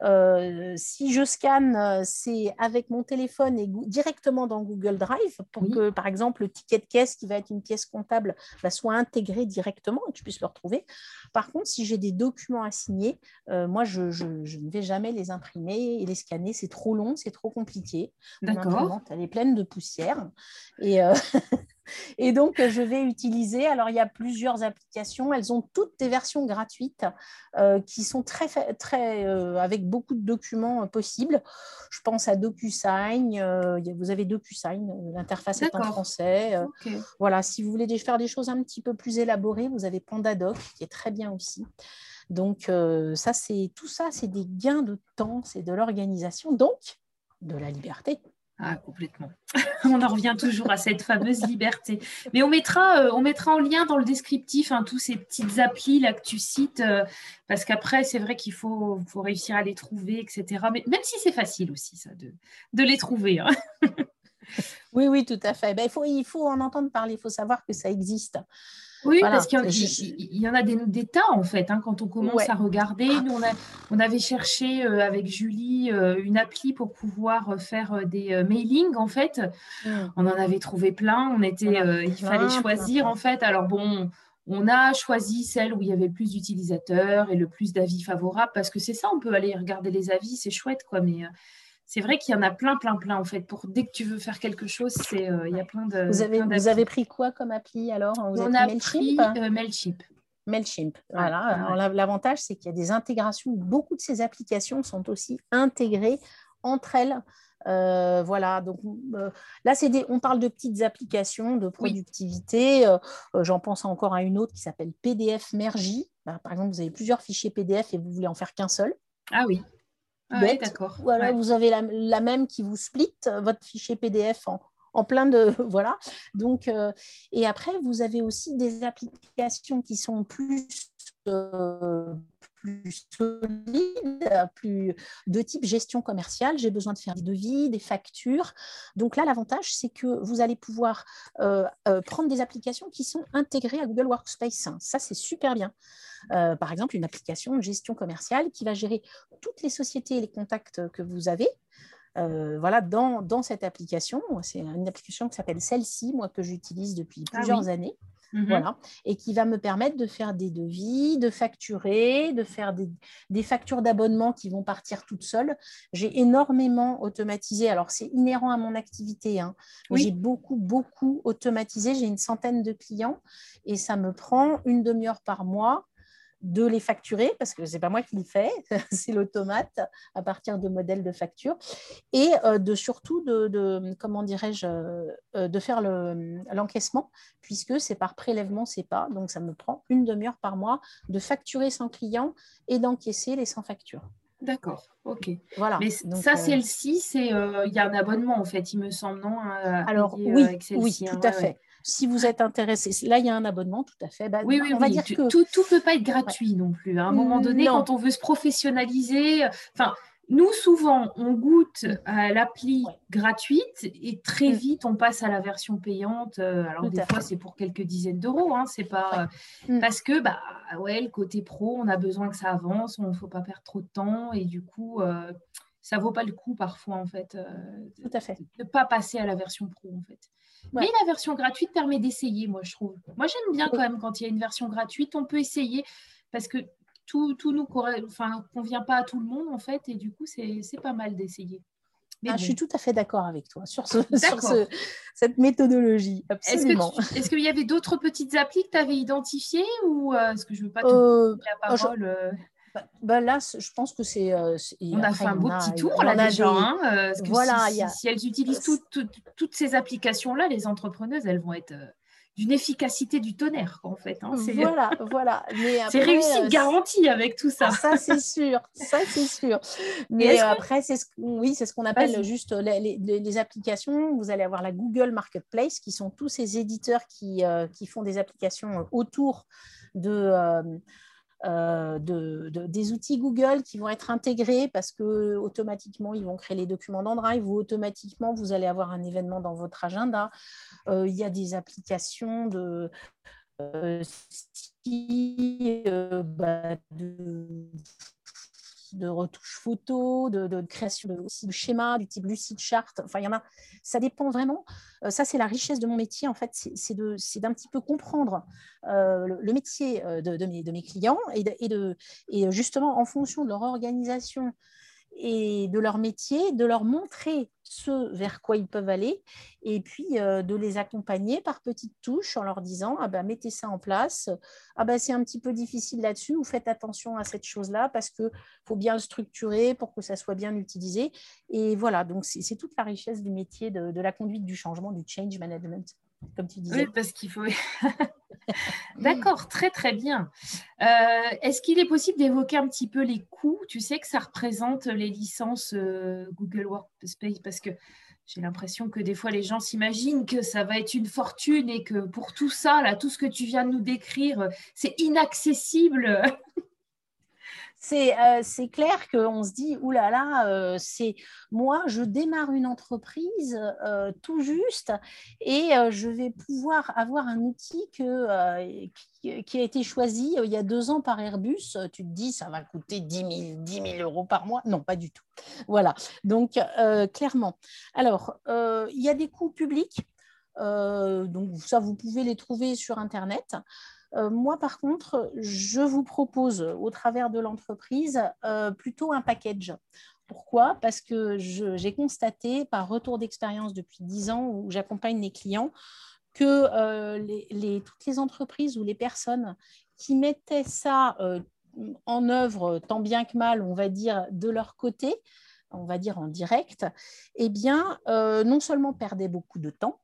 euh, si je scanne, euh, c'est avec mon téléphone et directement dans Google Drive pour que, par exemple, le ticket de caisse qui va être une pièce comptable bah, soit intégré directement et que tu puisses le retrouver. Par contre, si j'ai des documents à signer, euh, moi, je, ne vais jamais les imprimer et les scanner. C'est trop long, c'est trop compliqué. D'accord. Elle est pleine de poussière. Et, et donc, je vais utiliser. Alors, il y a plusieurs applications. Elles ont toutes des versions gratuites qui sont très, très avec beaucoup de documents euh, possibles. Je pense à DocuSign. Euh, vous avez DocuSign, euh, l'interface est en français. Voilà, si vous voulez faire des choses un petit peu plus élaborées, vous avez PandaDoc qui est très bien aussi. Donc, ça, c'est tout ça, c'est des gains de temps, c'est de l'organisation, donc de la liberté. Ah, complètement. on en revient toujours à cette fameuse liberté. Mais on mettra, euh, on mettra en lien dans le descriptif hein, tous ces petites applis là que tu cites, euh, parce qu'après, c'est vrai qu'il faut, réussir à les trouver, etc. Mais même si c'est facile aussi, ça, de, les trouver. Hein. oui, oui, tout à fait. Ben, il faut en entendre parler, il faut savoir que ça existe. Oui, parce qu'il y, en a des, tas en fait. Hein, quand on commence à regarder, nous on, avait cherché euh, avec Julie euh, une appli pour pouvoir faire des mailings en fait. Hmm. On en avait trouvé plein. On était, il fallait choisir en fait. Alors bon, on a choisi celle où il y avait le plus d'utilisateurs et le plus d'avis favorables parce que c'est ça. On peut aller regarder les avis, c'est chouette quoi. Mais c'est vrai qu'il y en a plein, plein, plein en fait. Pour dès que tu veux faire quelque chose, c'est euh, il y a plein de. Vous avez, vous avez pris quoi comme appli alors On a pris euh, Mailchimp. Mailchimp. Voilà. L'avantage, c'est qu'il y a des intégrations. Beaucoup de ces applications sont aussi intégrées entre elles. Euh, voilà, donc là, c'est on parle de petites applications de productivité. J'en pense encore à une autre qui s'appelle PDF Mergy. Bah, par exemple, vous avez plusieurs fichiers PDF et vous voulez en faire qu'un seul. Ah oui. Ah d'accord. Voilà, vous avez la, même qui vous split votre fichier PDF en, plein de voilà. Donc euh, et après vous avez aussi des applications qui sont plus euh, plus solide, plus de type gestion commerciale. J'ai besoin de faire des devis, des factures. Donc là, l'avantage, c'est que vous allez pouvoir euh, euh, prendre des applications qui sont intégrées à Google Workspace. Ça, c'est super bien. Euh, par exemple, une application de gestion commerciale qui va gérer toutes les sociétés et les contacts que vous avez. voilà, dans, dans, cette application, c'est une application qui s'appelle celle-ci, moi que j'utilise depuis ah plusieurs années. Mmh voilà, et qui va me permettre de faire des devis, de facturer, de faire des, factures d'abonnement qui vont partir toutes seules. J'ai énormément automatisé. Alors, c'est inhérent à mon activité. Hein. J'ai beaucoup, beaucoup automatisé. J'ai une centaine de clients et ça me prend une demi-heure par mois de les facturer, parce que ce n'est pas moi qui le fais, c'est l'automate à partir de modèles de facture, et euh, de surtout de, comment dirais-je, euh, de faire l'encaissement, puisque c'est par prélèvement pas donc ça me prend une demi-heure par mois de facturer sans client et d'encaisser les sans facture. D'accord, ok. Voilà. Mais ça, euh, celle-ci, c'est il y a un abonnement en fait, il me semble, non Alors oui, oui, tout à fait si vous êtes intéressé, là il y a un abonnement, tout à fait. Bah, oui, oui, on va dire que tout ne peut pas être gratuit non plus. Hein. À un moment donné, quand on veut se professionnaliser, enfin, nous souvent on goûte à l'appli gratuite et très mm. vite on passe à la version payante. Euh, alors des fois c'est pour quelques dizaines d'euros, hein, c'est pas mm. parce que bah ouais le côté pro, on a besoin que ça avance, on ne faut pas perdre trop de temps et du coup. Euh, ça vaut pas le coup parfois en fait, euh, Tout à fait. de ne pas passer à la version pro en fait. Mais la version gratuite permet d'essayer, moi, je trouve. Moi, j'aime bien quand même quand il y a une version gratuite, on peut essayer parce que tout, tout nous enfin, convient pas à tout le monde, en fait, et du coup, c'est pas mal d'essayer. Ah, Je suis tout à fait d'accord avec toi sur, ce, sur cette méthodologie. Absolument. Est-ce qu'il y avait d'autres petites applis que tu avais identifiées ou euh, est-ce que je ne veux pas te euh, la oh, parole euh? Bah, bah, là, je pense que c'est. Euh, on a fait un beau petit tour là déjà. Hein, euh, voilà, si, elles utilisent toutes ces applications-là, les entrepreneuses, elles vont être euh, d'une efficacité du tonnerre, en fait. Hein, voilà, voilà. C'est réussite garantie avec tout ça. Ça, c'est sûr. Ça, c'est sûr. Mais après, c'est ce, oui, c'est ce qu'on appelle juste les, les, applications. Vous allez avoir la Google Marketplace, qui sont tous ces éditeurs qui, qui font des applications autour de euh, de, des outils Google qui vont être intégrés parce que automatiquement ils vont créer les documents dans Drive ou automatiquement vous allez avoir un événement dans votre agenda. Euh, il y a des applications de, euh, bah, de de retouches photo, de, création de, de schémas du type Lucid Chart. Enfin, il y en a. Ça dépend vraiment. Euh, ça, c'est la richesse de mon métier. En fait, c'est d'un petit peu comprendre euh, le, métier euh, de, mes, de, mes, clients et, de, et justement, en fonction de leur organisation et de leur métier, de leur montrer ce vers quoi ils peuvent aller et puis euh, de les accompagner par petites touches en leur disant ah ben, mettez ça en place, ah ben, c'est un petit peu difficile là-dessus ou faites attention à cette chose-là parce qu'il faut bien le structurer pour que ça soit bien utilisé. Et voilà, donc c'est toute la richesse du métier de la conduite du changement, du change management comme tu disais. Oui, parce qu'il faut. D'accord, très très bien. Euh, est-ce qu'il est possible d'évoquer un petit peu les coûts? Tu sais que ça représente les licences euh, Google Workspace parce que j'ai l'impression que des fois les gens s'imaginent que ça va être une fortune et que pour tout ça, là, tout ce que tu viens de nous décrire, c'est inaccessible. Euh, c'est clair qu'on se dit, oulala, là là, euh, c'est moi, je démarre une entreprise euh, tout juste et je vais pouvoir avoir un outil que, qui, a été choisi il y a deux ans par Airbus. Tu te dis, ça va coûter 10 000, euros par mois Non, pas du tout. Voilà, donc clairement. Alors, il y a des coûts publics. donc ça, vous pouvez les trouver sur Internet. Euh, moi, par contre, je vous propose au travers de l'entreprise euh, plutôt un package. Pourquoi? Parce que j'ai constaté par retour d'expérience depuis 10 ans où j'accompagne les clients que euh, toutes les entreprises ou les personnes qui mettaient ça en œuvre tant bien que mal, on va dire, de leur côté, on va dire en direct, eh bien, non seulement perdaient beaucoup de temps,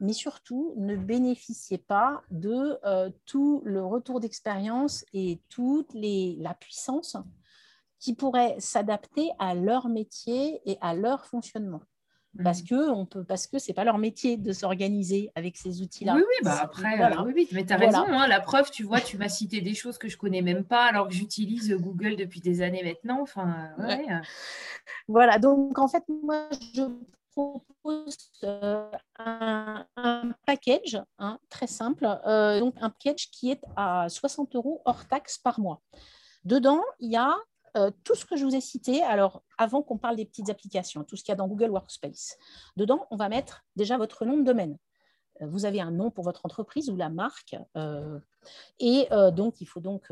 mais surtout ne bénéficiez pas de euh, tout le retour d'expérience et toute la puissance qui pourrait s'adapter à leur métier et à leur fonctionnement. Parce mmh. que on peut, parce que c'est pas leur métier de s'organiser avec ces outils-là. Oui, oui, bah après, euh, oui, oui, mais tu as raison. Hein, la preuve, tu vois, tu m'as cité des choses que je connais même pas, alors que j'utilise Google depuis des années maintenant. Enfin, Voilà, donc en fait, moi, je propose euh, un, package hein, très simple, euh, donc un package qui est à 60 euros hors taxe par mois. Dedans, il y a euh, tout ce que je vous ai cité. Alors, avant qu'on parle des petites applications, tout ce qu'il y a dans Google Workspace. Dedans, on va mettre déjà votre nom de domaine. Vous avez un nom pour votre entreprise ou la marque. et donc, il faut donc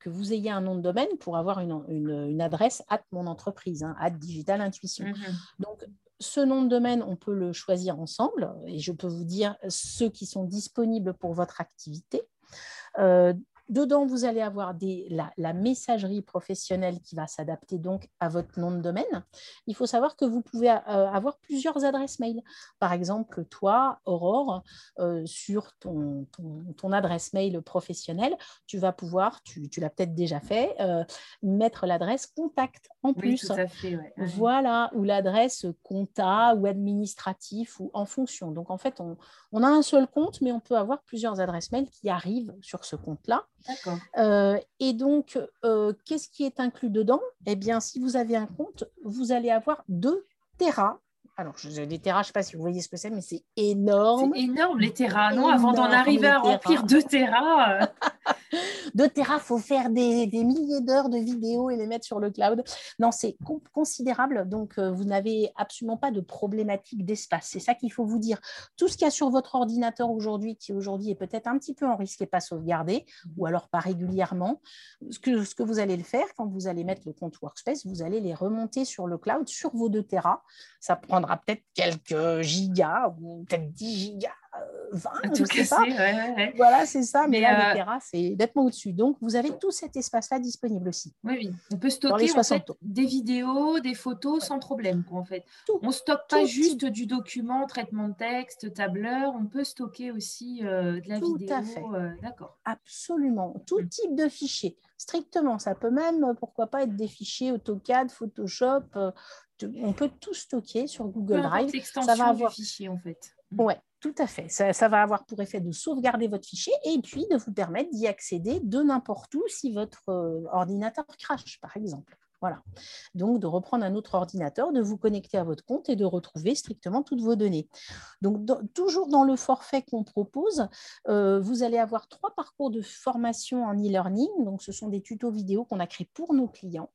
que vous ayez un nom de domaine pour avoir une, adresse à mon entreprise, hein, Digital Intuition. Mm-hmm. Donc, ce nom de domaine, on peut le choisir ensemble et je peux vous dire ceux qui sont disponibles pour votre activité. Euh, Dedans, vous allez avoir la, messagerie professionnelle qui va s'adapter donc à votre nom de domaine. Il faut savoir que vous pouvez euh, avoir plusieurs adresses mail. Par exemple, toi, Aurore, euh, sur ton, adresse mail professionnelle, tu vas pouvoir, tu, l'as peut-être déjà fait, euh, mettre l'adresse contact en plus. Tout à fait, Voilà, ou l'adresse compta ou administratif ou en fonction. Donc en fait, on, on a un seul compte, mais on peut avoir plusieurs adresses mail qui arrivent sur ce compte-là. Euh, et donc, euh, qu'est-ce qui est inclus dedans? Eh bien, si vous avez un compte, vous allez avoir 2 Tera. Alors, je, des Tera, je ne sais pas si vous voyez ce que c'est, mais c'est énorme. C'est énorme, les Tera. Non, avant d'en arriver à remplir 2 Tera. Euh. 2 Tera, il faut faire des, milliers d'heures de vidéos et les mettre sur le cloud. Non, c'est considérable. Donc, vous n'avez absolument pas de problématique d'espace. C'est ça qu'il faut vous dire. Tout ce qu'il y a sur votre ordinateur aujourd'hui, qui aujourd'hui est peut-être un petit peu en risque et pas sauvegardé, ou alors pas régulièrement, ce que, ce que vous allez le faire quand vous allez mettre le compte Workspace, vous allez les remonter sur le cloud sur vos 2 Tera. Ça prendra peut-être quelques gigas ou peut-être 10 gigas 20, tout je sais Voilà, c'est ça. Mais, là, euh... c'est nettement au-dessus. Donc, vous avez tout cet espace-là disponible aussi. Oui, oui. On peut stocker des vidéos, des photos sans problème. en fait. on ne stocke pas juste du document, traitement de texte, tableur. On peut stocker aussi euh, de la tout vidéo. À fait. Euh, d'accord. Absolument. Tout mm. type de fichier. Strictement. Ça peut même, pourquoi pas, être des fichiers AutoCAD, Photoshop. Euh, on peut tout stocker sur Google Drive. Ça va avoir. fichier, en fait. Mm. Ouais, tout à fait. Ça, va avoir pour effet de sauvegarder votre fichier et puis de vous permettre d'y accéder de n'importe où si votre euh, ordinateur crache, par exemple. Voilà. Donc, de reprendre un autre ordinateur, de vous connecter à votre compte et de retrouver strictement toutes vos données. Donc, toujours dans le forfait qu'on propose, euh, vous allez avoir trois parcours de formation en e-learning. Donc, ce sont des tutos vidéo qu'on a créés pour nos clients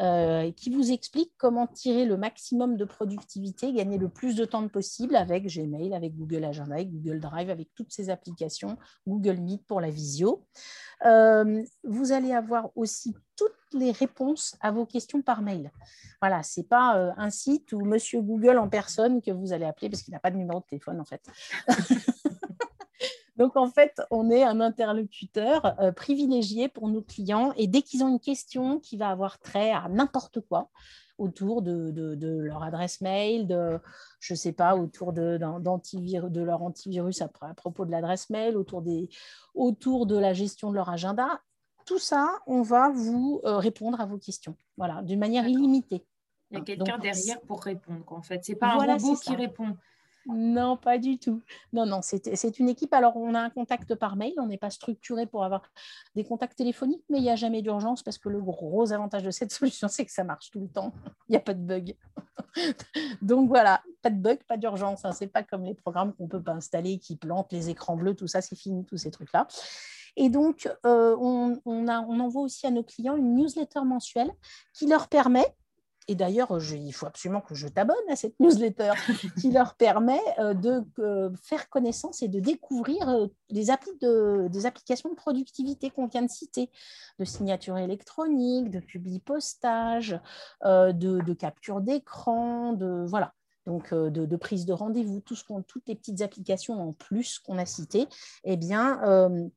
euh, qui vous expliquent comment tirer le maximum de productivité, gagner le plus de temps possible avec Gmail, avec Google Agenda, avec Google Drive, avec toutes ces applications, Google Meet pour la visio. Euh, vous allez avoir aussi toutes les réponses à vos questions par mail. Voilà, ce n'est pas euh, un site ou Monsieur Google en personne que vous allez appeler parce qu'il n'a pas de numéro de téléphone en fait. Donc en fait, on est un interlocuteur euh, privilégié pour nos clients et dès qu'ils ont une question qui va avoir trait à n'importe quoi, autour de, leur adresse mail, de, je sais pas, autour de, de leur antivirus à, propos de l'adresse mail, autour, des, autour de la gestion de leur agenda. Tout ça, on va vous euh, répondre à vos questions, voilà, d'une manière illimitée. Il y a quelqu'un derrière pour répondre, en fait. Ce n'est pas un robot qui répond. Non, pas du tout. Non, non, c'est une équipe. Alors, on a un contact par mail. On n'est pas structuré pour avoir des contacts téléphoniques, mais il n'y a jamais d'urgence parce que le gros avantage de cette solution, c'est que ça marche tout le temps. Il n'y a pas de bug. Donc voilà, pas de bug, pas d'urgence. Hein. Ce n'est pas comme les programmes qu'on ne peut pas installer, qui plantent les écrans bleus, tout ça, c'est fini, tous ces trucs-là. Et donc, euh, on, on envoie aussi à nos clients une newsletter mensuelle qui leur permet et d'ailleurs, il faut absolument que je t'abonne à cette newsletter qui leur permet euh, de euh, faire connaissance et de découvrir euh, des, des applications de productivité qu'on vient de citer, de signature électronique, de publi postage, de, capture d'écran, de voilà. Donc, de, prise de rendez-vous, tout ce toutes les petites applications en plus qu'on a citées, eh bien, euh,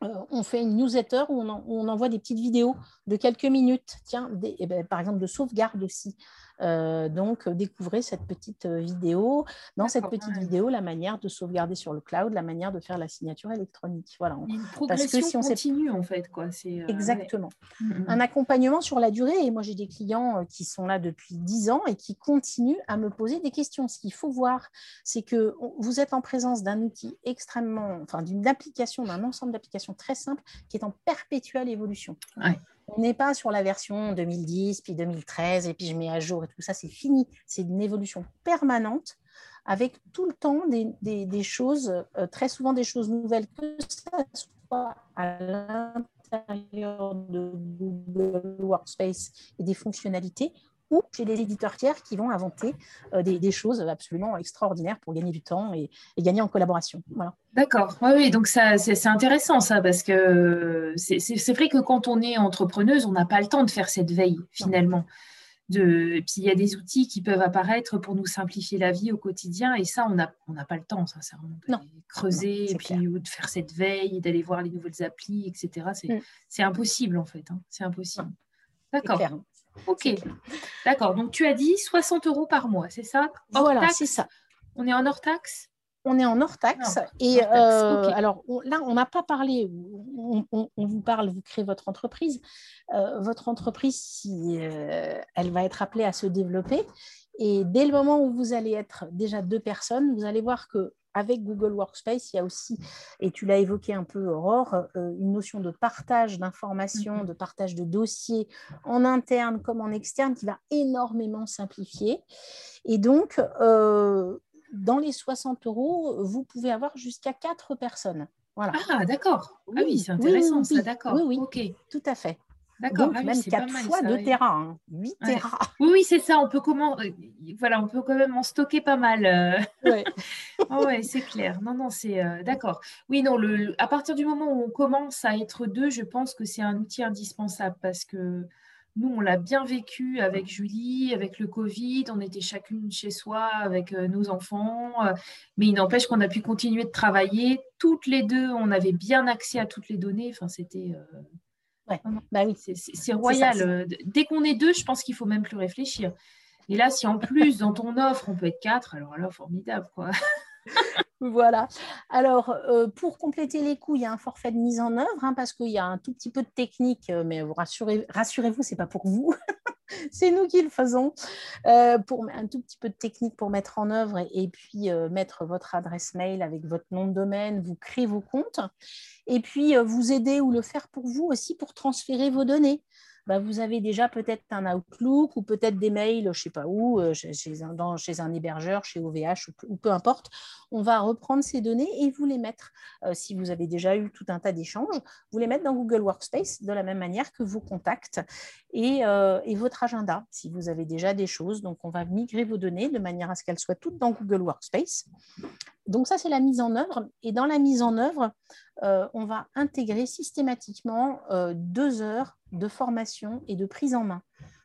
on fait une newsletter où on, envoie des petites vidéos de quelques minutes, tiens, eh ben, par exemple de sauvegarde aussi, euh, donc, découvrez cette petite euh, vidéo. Dans cette petite vidéo, la manière de sauvegarder sur le cloud, la manière de faire la signature électronique. Voilà. Une progression Parce que si on continue, en fait. Quoi. Euh, Exactement. Mm, mm, mm. Un accompagnement sur la durée. Et moi, j'ai des clients qui sont là depuis 10 ans et qui continuent à me poser des questions. Ce qu'il faut voir, c'est que vous êtes en présence d'un outil extrêmement, enfin, d'une application, d'un ensemble d'applications très simple qui est en perpétuelle évolution. On n'est pas sur la version 2010, puis 2013, et puis je mets à jour et tout ça, c'est fini. C'est une évolution permanente avec tout le temps des, choses, euh, très souvent des choses nouvelles, que ce soit à l'intérieur de Google Workspace et des fonctionnalités, ou chez des éditeurs tiers qui vont inventer euh, des, choses absolument extraordinaires pour gagner du temps et, gagner en collaboration. Voilà. D'accord, oui, donc ça, c'est, intéressant ça, parce que c'est, vrai que quand on est entrepreneuse, on n'a pas le temps de faire cette veille finalement. De, et puis il y a des outils qui peuvent apparaître pour nous simplifier la vie au quotidien, et ça, on n'a on pas le temps, sincèrement, de creuser, et puis, ou de faire cette veille, d'aller voir les nouvelles applis, etc. C'est, mm. c'est impossible en fait, hein. c'est impossible. D'accord. Ok, d'accord. Donc tu as dit 60 euros par mois, c'est ça? Voilà, c'est ça. On est en hors taxe? On est en hors taxe. et euh, alors là, on n'a pas parlé, on, vous parle, vous créez votre entreprise. Euh, votre entreprise, si, euh, elle va être appelée à se développer. Et dès le moment où vous allez être déjà deux personnes, vous allez voir que avec Google Workspace, il y a aussi, et tu l'as évoqué un peu, Aurore, euh, une notion de partage d'informations, mm-hmm. de partage de dossiers en interne comme en externe qui va énormément simplifier. Et donc, euh, dans les 60 euros, vous pouvez avoir jusqu'à quatre personnes. Voilà. Ah, d'accord. ah oui, c'est intéressant, ça, d'accord. Oui, oui, tout à fait. Donc, ah même 4 fois 2 terrains, 8 terrains. Oui, oui, c'est ça. On peut, comment... Euh, voilà, on peut quand même en stocker pas mal. Euh. Oui, ouais, c'est clair. Non, non, c'est euh, d'accord. Oui, non, le... à partir du moment où on commence à être deux, je pense que c'est un outil indispensable parce que nous, on l'a bien vécu avec Julie, avec le Covid. On était chacune chez soi avec nos enfants. Mais il n'empêche qu'on a pu continuer de travailler. Toutes les deux, on avait bien accès à toutes les données. Enfin, c'était bah oui. C'est royal. Euh, dès qu'on est deux, je pense qu'il faut même plus réfléchir. Et là, si en plus, dans ton offre, on peut être quatre, alors là, formidable. Quoi. voilà. Alors, euh, pour compléter les coûts, il y a un forfait de mise en œuvre, hein, parce qu'il y a un tout petit peu de technique, euh, mais vous rassurez, rassurez-vous, ce n'est pas pour vous. c'est nous qui le faisons. pour un tout petit peu de technique pour mettre en œuvre et, puis mettre votre adresse mail avec votre nom de domaine, vous créez vos comptes et puis vous aider ou le faire pour vous aussi pour transférer vos données. Bah, vous avez déjà peut-être un Outlook ou peut-être des mails, je ne sais pas où, euh, chez, un, hébergeur, chez OVH ou, peu importe. On va reprendre ces données et vous les mettre, euh, si vous avez déjà eu tout un tas d'échanges, vous les mettre dans Google Workspace de la même manière que vos contacts et, euh, et votre agenda, si vous avez déjà des choses. Donc, on va migrer vos données de manière à ce qu'elles soient toutes dans Google Workspace. Donc ça, c'est la mise en œuvre. Et dans la mise en œuvre, euh, on va intégrer systématiquement euh, deux heures de formation et de prise en main.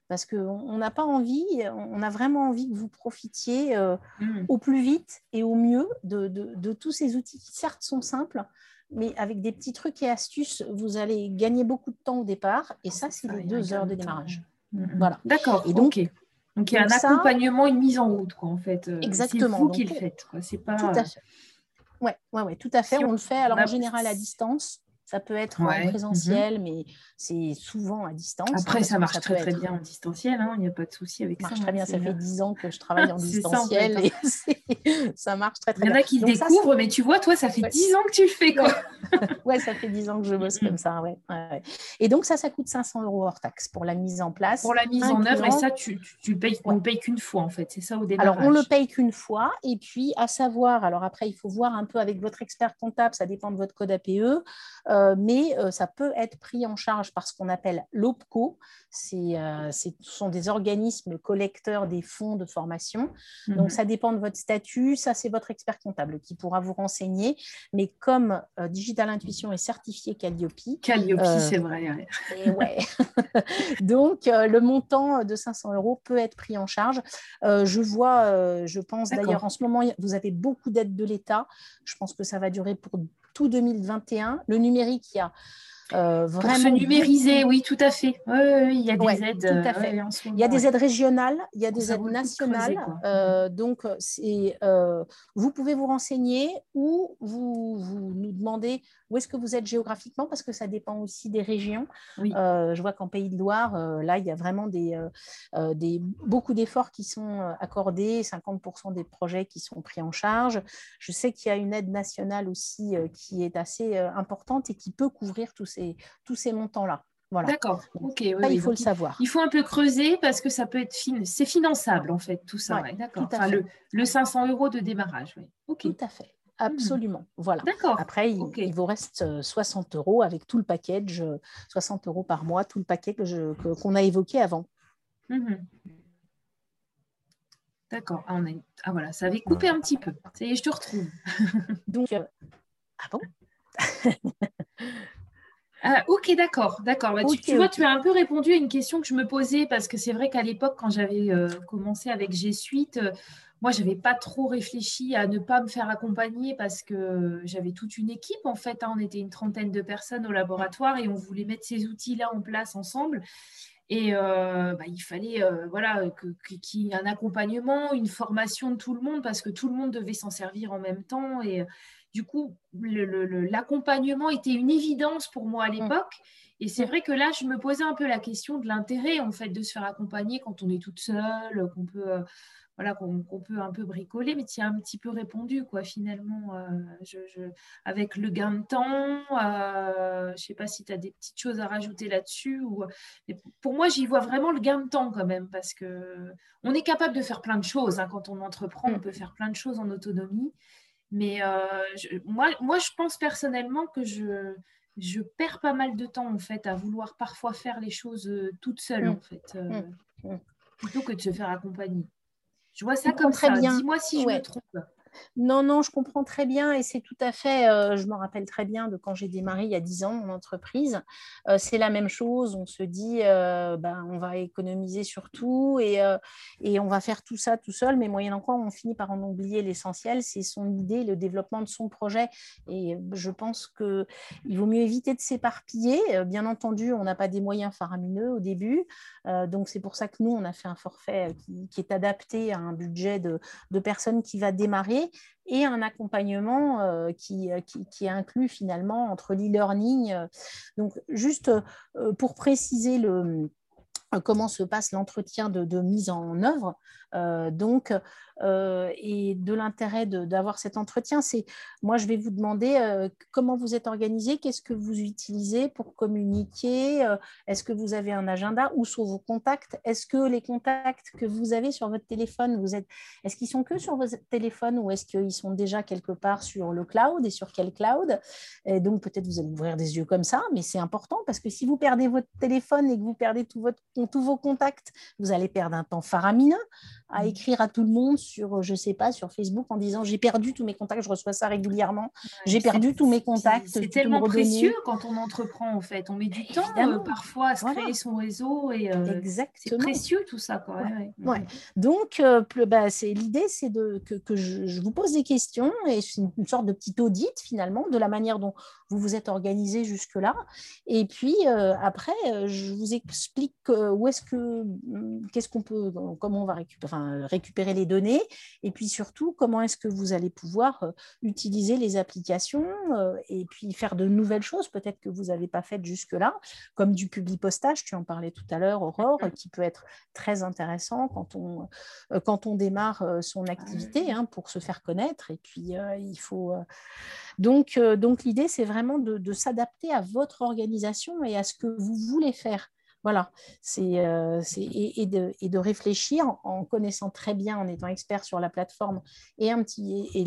Parce qu'on n'a pas envie, on a vraiment envie que vous profitiez euh, mmh. au plus vite et au mieux de, tous ces outils qui certes sont simples, mais avec des petits trucs et astuces, vous allez gagner beaucoup de temps au départ. Et ça, c'est les deux heures de démarrage. Mmh. Voilà. D'accord. Et donc, donc, il y a un accompagnement, une mise en route, quoi, en fait. Exactement. C'est vous qui le faites, quoi. Pas... Tout à fait. Ouais, ouais, tout à fait. on le fait, alors en général à distance. Ça peut être en présentiel, mais c'est souvent à distance. Après, ça marche très très bien en distanciel, hein, il n'y a pas de souci avec ça. Ça marche très bien, ça fait 10 ans que je travaille en distanciel et ça marche très très bien. Il y en a qui le découvrent, mais tu vois, toi, ça fait 10 ans que tu le fais. Quoi. ouais, ça fait 10 ans que je bosse comme ça. Ouais. Et donc, ça, ça coûte 500 euros hors taxe pour la mise en place. Pour la mise en œuvre, et ça, tu, tu, payes, on ne paye qu'une fois, en fait. C'est ça au démarrage. Alors, on ne le paye qu'une fois. Et puis, à savoir, alors après, il faut voir un peu avec votre expert comptable, ça dépend de votre code APE, euh, mais euh, ça peut être pris en charge par ce qu'on appelle l'OPCO. Euh, ce sont des organismes collecteurs des fonds de formation. Donc, mhm. ça dépend de votre statut. Ça, c'est votre expert comptable qui pourra vous renseigner. Mais comme Digital Intuition est certifié Calliope. Calliope, c'est vrai. ouais. Donc, le montant de 500 euros peut être pris en charge. je vois, je pense d'ailleurs, en ce moment, vous avez beaucoup d'aides de l'État. Je pense que ça va durer pour tout 2021. Le numérique, il y a euh, vraiment Pour se numériser, oui, tout à fait. Oui, il y a des aides. Tout à fait. il y a des aides régionales, il y a des aides nationales. Euh, donc, euh, vous pouvez vous renseigner ou vous, vous nous demandez où est-ce que vous êtes géographiquement, parce que ça dépend aussi des régions. je vois qu'en Pays de Loire, là, il y a vraiment des, des beaucoup d'efforts qui sont accordés, 50% des projets qui sont pris en charge. Je sais qu'il y a une aide nationale aussi qui est assez importante et qui peut couvrir tous tous ces montants-là. Voilà. D'accord. Ok. il faut le savoir. Il faut un peu creuser parce que ça peut être c'est finançable en fait tout ça. D'accord. le, 500 euros de démarrage. Tout à fait. Absolument. Voilà. D'accord. Après, il, vous reste 60 euh, euros avec tout le package, 60 euros par mois, tout le package qu'on a évoqué avant. Mhm. D'accord. Ah, ah, voilà, ça avait coupé un petit peu. Ça y est, je te retrouve. Donc, euh, ah bon? Ah, ok, d'accord, d'accord. Bah, tu, vois, tu as un peu répondu à une question que je me posais parce que c'est vrai qu'à l'époque, quand j'avais euh, commencé avec G Suite, euh, moi, je n'avais pas trop réfléchi à ne pas me faire accompagner parce que j'avais toute une équipe. En fait, hein. on était une trentaine de personnes au laboratoire et on voulait mettre ces outils-là en place ensemble. Et euh, bah, il fallait voilà, qu'il y ait un accompagnement, une formation de tout le monde parce que tout le monde devait s'en servir en même temps. Et, du coup, l'accompagnement était une évidence pour moi à mm. l'époque. Et c'est mm. vrai que là, je me posais un peu la question de l'intérêt, en fait, de se faire accompagner quand on est toute seule, qu'on peut, euh, voilà, qu'on peut un peu bricoler. Mais tu as un petit peu répondu, quoi, finalement, euh, avec le gain de temps. Euh, je ne sais pas si tu as des petites choses à rajouter là-dessus. Ou... pour moi, j'y vois vraiment le gain de temps quand même, parce que on est capable de faire plein de choses. Hein, quand on entreprend, on mm. peut faire plein de choses en autonomie. Mais euh, moi, moi, je pense personnellement que je, je perds pas mal de temps en fait à vouloir parfois faire les choses toute seule mm. en fait, euh, mm. Mm. plutôt que de se faire accompagner. Je vois ça comme très ça. Dis-moi si je me trompe. Non, non, je comprends très bien et c'est tout à fait, euh, je me rappelle très bien de quand j'ai démarré il y a 10 ans mon entreprise. Euh, c'est la même chose, on se dit, euh, ben, on va économiser sur tout et, on va faire tout ça tout seul, mais moyennant quoi, on finit par en oublier l'essentiel, c'est son idée, le développement de son projet. Et je pense qu'il vaut mieux éviter de s'éparpiller. Bien entendu, on n'a pas des moyens faramineux au début, donc c'est pour ça que nous, on a fait un forfait qui, est adapté à un budget de, de personnes qui va démarrer et un accompagnement euh, qui, qui, qui, inclut finalement entre l'e-learning. Euh, donc, juste euh, pour préciser le, comment se passe l'entretien de, mise en œuvre, donc euh, et de l'intérêt d'avoir cet entretien, c'est moi, je vais vous demander euh, comment vous êtes organisé, qu'est-ce que vous utilisez pour communiquer, euh, est-ce que vous avez un agenda, où sont vos contacts, est-ce que les contacts que vous avez sur votre téléphone, vous êtes, est-ce qu'ils sont que sur votre téléphone ou est-ce qu'ils sont déjà quelque part sur le cloud et sur quel cloud? Et Donc peut-être vous allez ouvrir des yeux comme ça, mais c'est important parce que si vous perdez votre téléphone et que vous perdez tout votre, tous vos contacts, vous allez perdre un temps faramineux à mmh. écrire à tout le monde sur, je sais pas, sur Facebook en disant j'ai perdu tous mes contacts, je reçois ça régulièrement, j'ai perdu tous mes contacts. C'est tellement précieux quand on entreprend en fait. On met du temps euh, parfois à se créer son réseau et euh, c'est précieux tout ça. Quoi. Ouais. Donc euh, bah, c'est l'idée, c'est de que, que je, vous pose des questions et c'est une, sorte de petit audit finalement de la manière dont vous vous êtes organisé jusque là. Et puis après, je vous explique où est-ce que, qu'est-ce qu'on peut, comment on va récupérer enfin, récupérer les données, et puis surtout, comment est-ce que vous allez pouvoir utiliser les applications et puis faire de nouvelles choses, peut-être que vous n'avez pas faites jusque-là, comme du public postage, tu en parlais tout à l'heure, Aurore, qui peut être très intéressant quand on, quand on démarre son activité hein, pour se faire connaître. Et puis, il faut. Donc, donc l'idée, c'est vraiment de, de s'adapter à votre organisation et à ce que vous voulez faire. Voilà, c'est, euh, et, de, réfléchir en connaissant très bien, en étant expert sur la plateforme et un petit et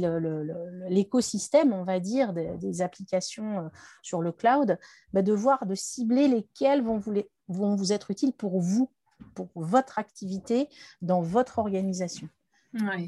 l'écosystème, on va dire, des, applications euh, sur le cloud, bah, de voir, de cibler lesquelles vont vous, vont vous être utiles pour vous, pour votre activité dans votre organisation.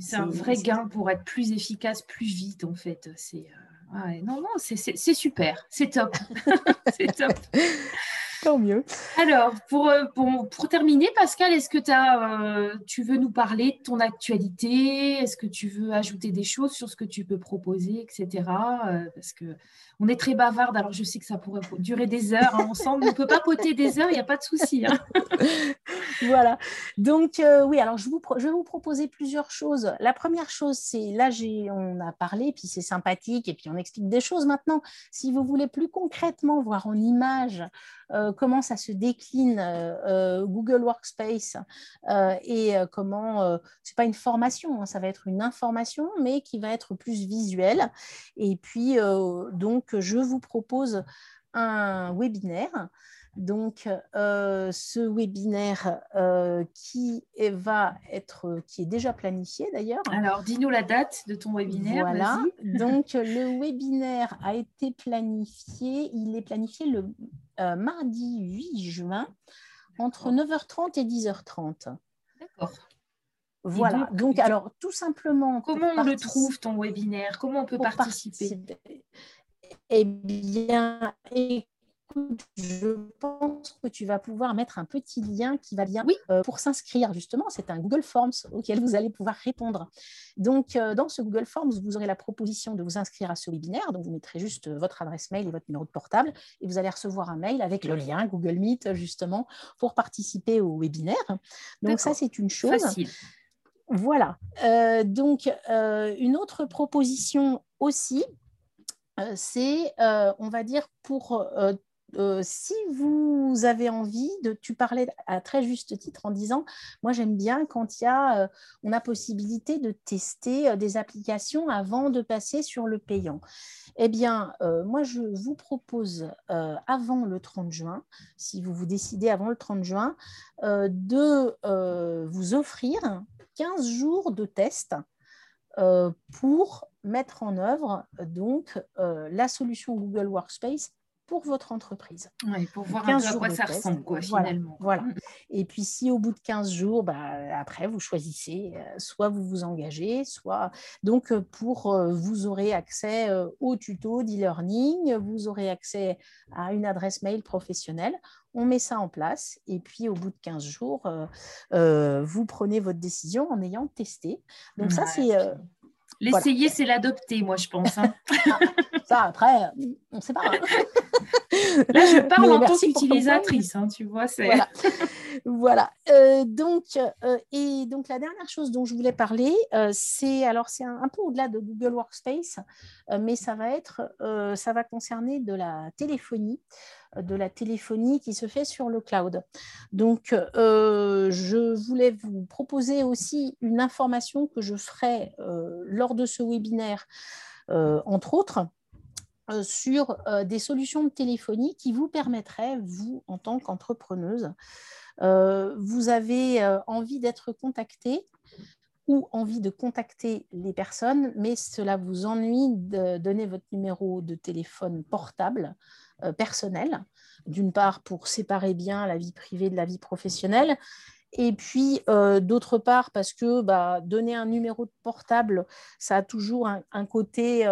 c'est un vrai gain pour être plus efficace, plus vite en fait. C'est euh, non non, c'est super, c'est top, c'est top. Tant mieux. Alors, pour, euh, pour, pour terminer, Pascal, est-ce que euh, tu veux nous parler de ton actualité? Est-ce que tu veux ajouter des choses sur ce que tu peux proposer, etc. Euh, parce que on est très bavarde, alors je sais que ça pourrait durer des heures hein, ensemble. On ne peut pas poter des heures, il n'y a pas de souci. Hein. voilà. Donc, oui, alors je, vous, je vais vous proposer plusieurs choses. La première chose, c'est là, on a parlé, puis c'est sympathique, et puis on explique des choses maintenant. Si vous voulez plus concrètement voir en image euh, comment ça se décline euh, euh, Google Workspace et comment, ce n'est pas une formation, hein, ça va être une information, mais qui va être plus visuelle. Et puis, donc, je vous propose un webinaire donc, ce webinaire qui est, va être, qui est déjà planifié d'ailleurs. Alors, dis-nous la date de ton webinaire. Voilà. Donc, le webinaire a été planifié. Il est planifié le mardi 8 juin entre 9h30 et 10h30. D'accord. Voilà. Donc, alors, tout simplement. Comment on le trouve ton webinaire? Comment on peut participer, participer? Eh bien, je pense que tu vas pouvoir mettre un petit lien qui va bien euh, pour s'inscrire justement. C'est un Google Forms auquel vous allez pouvoir répondre. Donc, euh, dans ce Google Forms, vous aurez la proposition de vous inscrire à ce webinaire. Donc, vous mettrez juste euh, votre adresse mail et votre numéro de portable et vous allez recevoir un mail avec le lien Google Meet justement pour participer au webinaire. Donc, ça, c'est une chose. Facile. Voilà. donc, une autre proposition aussi, c'est, on va dire, pour euh, si vous avez envie de, tu parlais à très juste titre en disant, moi j'aime bien quand il y a, euh, on a possibilité de tester euh, des applications avant de passer sur le payant. Eh bien, moi je vous propose avant le 30 juin, si vous vous décidez avant le 30 juin, de vous offrir 15 jours de test pour mettre en œuvre donc la solution Google Workspace pour votre entreprise. Oui, pour voir un peu à quoi ça ressemble, quoi, finalement. Voilà. Mm. Et puis, si au bout de 15 jours, bah, après, vous choisissez, euh, soit vous vous engagez, soit. Donc, euh, pour euh, vous aurez accès au tuto d'e-learning, vous aurez accès à une adresse mail professionnelle. On met ça en place et puis au bout de 15 jours, vous prenez votre décision en ayant testé. Donc, ça, c'est. L'essayer, c'est l'adopter, moi, je pense. Hein. ça, après, on ne sait pas. Hein. Là, je parle en tant qu'utilisatrice, hein, tu vois. Voilà. voilà. Euh, donc, euh, et donc, la dernière chose dont je voulais parler, euh, c'est alors c'est un, peu au-delà de Google Workspace, mais ça va être, ça va concerner de la téléphonie de la téléphonie qui se fait sur le cloud. Donc, je voulais vous proposer aussi une information que je ferai lors de ce webinaire, entre autres, sur euh, des solutions de téléphonie qui vous permettraient, vous, en tant qu'entrepreneuse, euh, vous avez envie d'être contacté ou envie de contacter les personnes, mais cela vous ennuie de donner votre numéro de téléphone portable personnel, d'une part pour séparer bien la vie privée de la vie professionnelle, et puis, d'autre part, parce que bah, donner un numéro portable, ça a toujours un, côté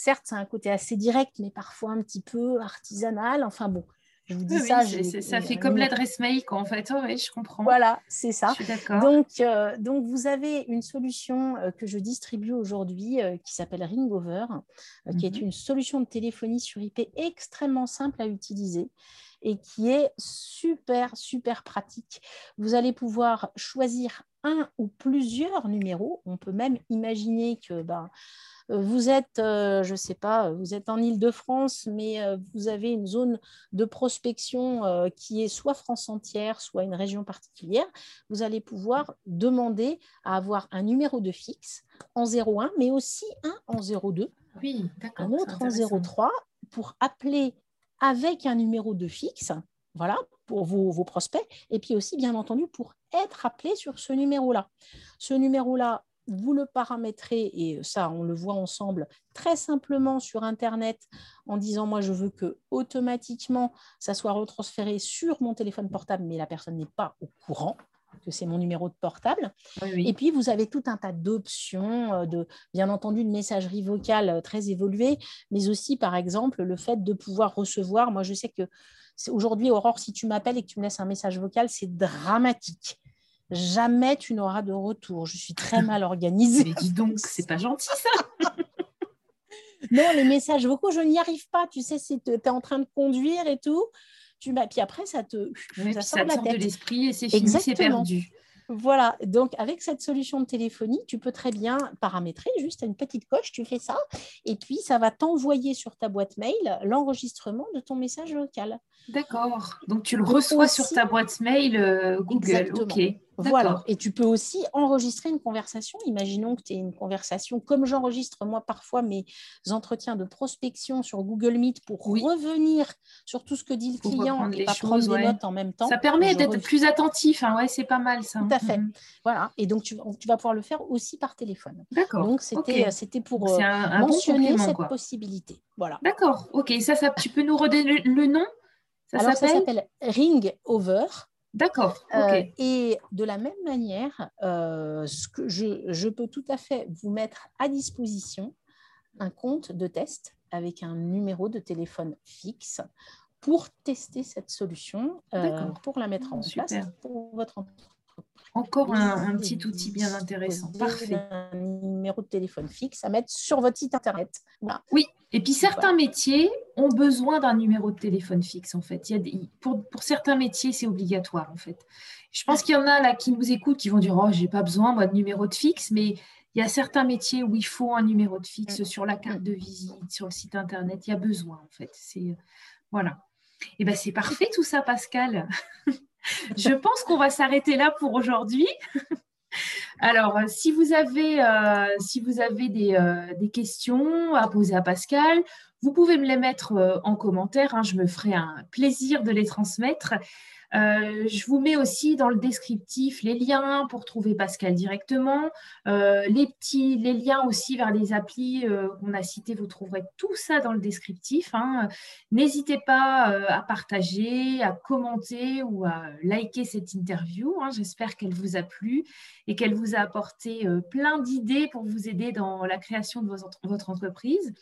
certes, c'est un côté assez direct, mais parfois un petit peu artisanal. Enfin bon, je vous dis ça. ça fait comme l'adresse mail, quoi, en fait. oui, je comprends. Voilà, c'est ça. Donc, euh, donc, vous avez une solution euh, que je distribue aujourd'hui euh, qui s'appelle Ringover, qui est mhm. une solution de téléphonie sur IP extrêmement simple à utiliser et qui est super, super pratique. Vous allez pouvoir choisir un ou plusieurs numéros. On peut même imaginer que ben, vous êtes, euh, je ne sais pas, vous êtes en Ile-de-France, mais euh, vous avez une zone de prospection euh, qui est soit France entière, soit une région particulière. Vous allez pouvoir demander à avoir un numéro de fixe en 01, mais aussi un en 02, oui, un autre en 03 pour appeler avec un numéro de fixe. Voilà, pour vos, vos prospects, et puis aussi, bien entendu, pour être appelé sur ce numéro-là. Ce numéro-là, vous le paramétrez, et ça, on le voit ensemble très simplement sur Internet en disant, moi, je veux que automatiquement, ça soit retransféré sur mon téléphone portable, mais la personne n'est pas au courant que c'est mon numéro de portable. Et puis, vous avez tout un tas d'options, euh, de, bien entendu, de messagerie vocale euh, très évoluée, mais aussi, par exemple, le fait de pouvoir recevoir. Moi, je sais que aujourd'hui, Aurore, si tu m'appelles et que tu me laisses un message vocal, c'est dramatique jamais tu n'auras de retour. Je suis très mal organisée. Mais dis donc, c'est pas gentil ça. non, les messages vocaux, je n'y arrive pas. Tu sais, si tu es en train de conduire et tout, tu puis après, ça te, ça, sort, de l'esprit et c'est fini, c'est perdu. Voilà, donc avec cette solution de téléphonie, tu peux très bien paramétrer juste une petite coche, tu fais ça, et puis ça va t'envoyer sur ta boîte mail l'enregistrement de ton message vocal. D'accord, donc tu le reçois sur ta boîte mail euh, Google. Exactement. Voilà. Et tu peux aussi enregistrer une conversation. Imaginons que tu aies une conversation, comme j'enregistre moi parfois mes entretiens de prospection sur Google Meet pour revenir sur tout ce que dit le client et pas prendre des notes en même temps. Ça permet d'être plus attentif. Hein. Ouais, c'est pas mal ça. Tout à fait. Mm-hmm. Voilà. Et donc, tu, vas pouvoir le faire aussi par téléphone. D'accord. Donc, c'était pour euh, mentionner cette possibilité. Voilà. D'accord. OK. Ça, ça, tu peux nous redonner le, nom? Alors, ça s'appelle Ring Over. D'accord. Euh, et de la même manière, euh, ce que je, peux tout à fait vous mettre à disposition un compte de test avec un numéro de téléphone fixe pour tester cette solution, euh, pour la mettre en place pour votre entreprise. Encore un, petit outil bien intéressant. Parfait. Un numéro de téléphone fixe à mettre sur votre site internet. Oui, et puis certains métiers ont besoin d'un numéro de téléphone fixe en fait. Il y a pour, certains métiers, c'est obligatoire en fait. Je pense qu'il y en a là qui nous écoutent qui vont dire Oh, j'ai pas besoin moi de numéro de fixe, mais il y a certains métiers où il faut un numéro de fixe mm. sur la carte de visite, sur le site internet. Il y a besoin en fait. C'est voilà. Et eh ben c'est parfait tout ça, Pascal. Je pense qu'on va s'arrêter là pour aujourd'hui. Alors, euh, si vous avez, euh, euh, des, questions à poser à Pascal, vous pouvez me les mettre en commentaire. Hein. je me ferai un plaisir de les transmettre. Euh, je vous mets aussi dans le descriptif les liens pour trouver Pascal directement, euh, les liens aussi vers les applis euh, qu'on a cités. Vous trouverez tout ça dans le descriptif. Hein. N'hésitez pas à partager, à commenter ou à liker cette interview. Hein. J'espère qu'elle vous a plu et qu'elle vous a apporté plein d'idées pour vous aider dans la création de votre entreprise.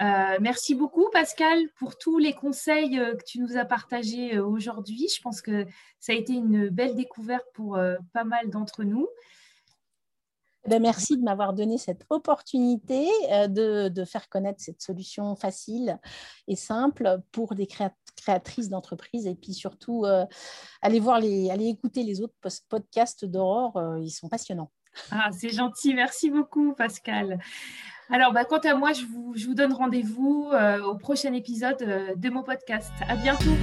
Euh, merci beaucoup, Pascal, pour tous les conseils euh, que tu nous as partagés euh, aujourd'hui. Je pense que ça a été une belle découverte pour pas mal d'entre nous. Eh ben, merci de m'avoir donné cette opportunité de, faire connaître cette solution facile et simple pour des créatrices d'entreprises et puis surtout voir les, aller écouter les autres podcasts d'Aurore, ils sont passionnants. Ah, c'est gentil, merci beaucoup Pascal. Alors, bah, quant à moi, je vous, donne rendez-vous euh, au prochain épisode euh, de mon podcast. À bientôt.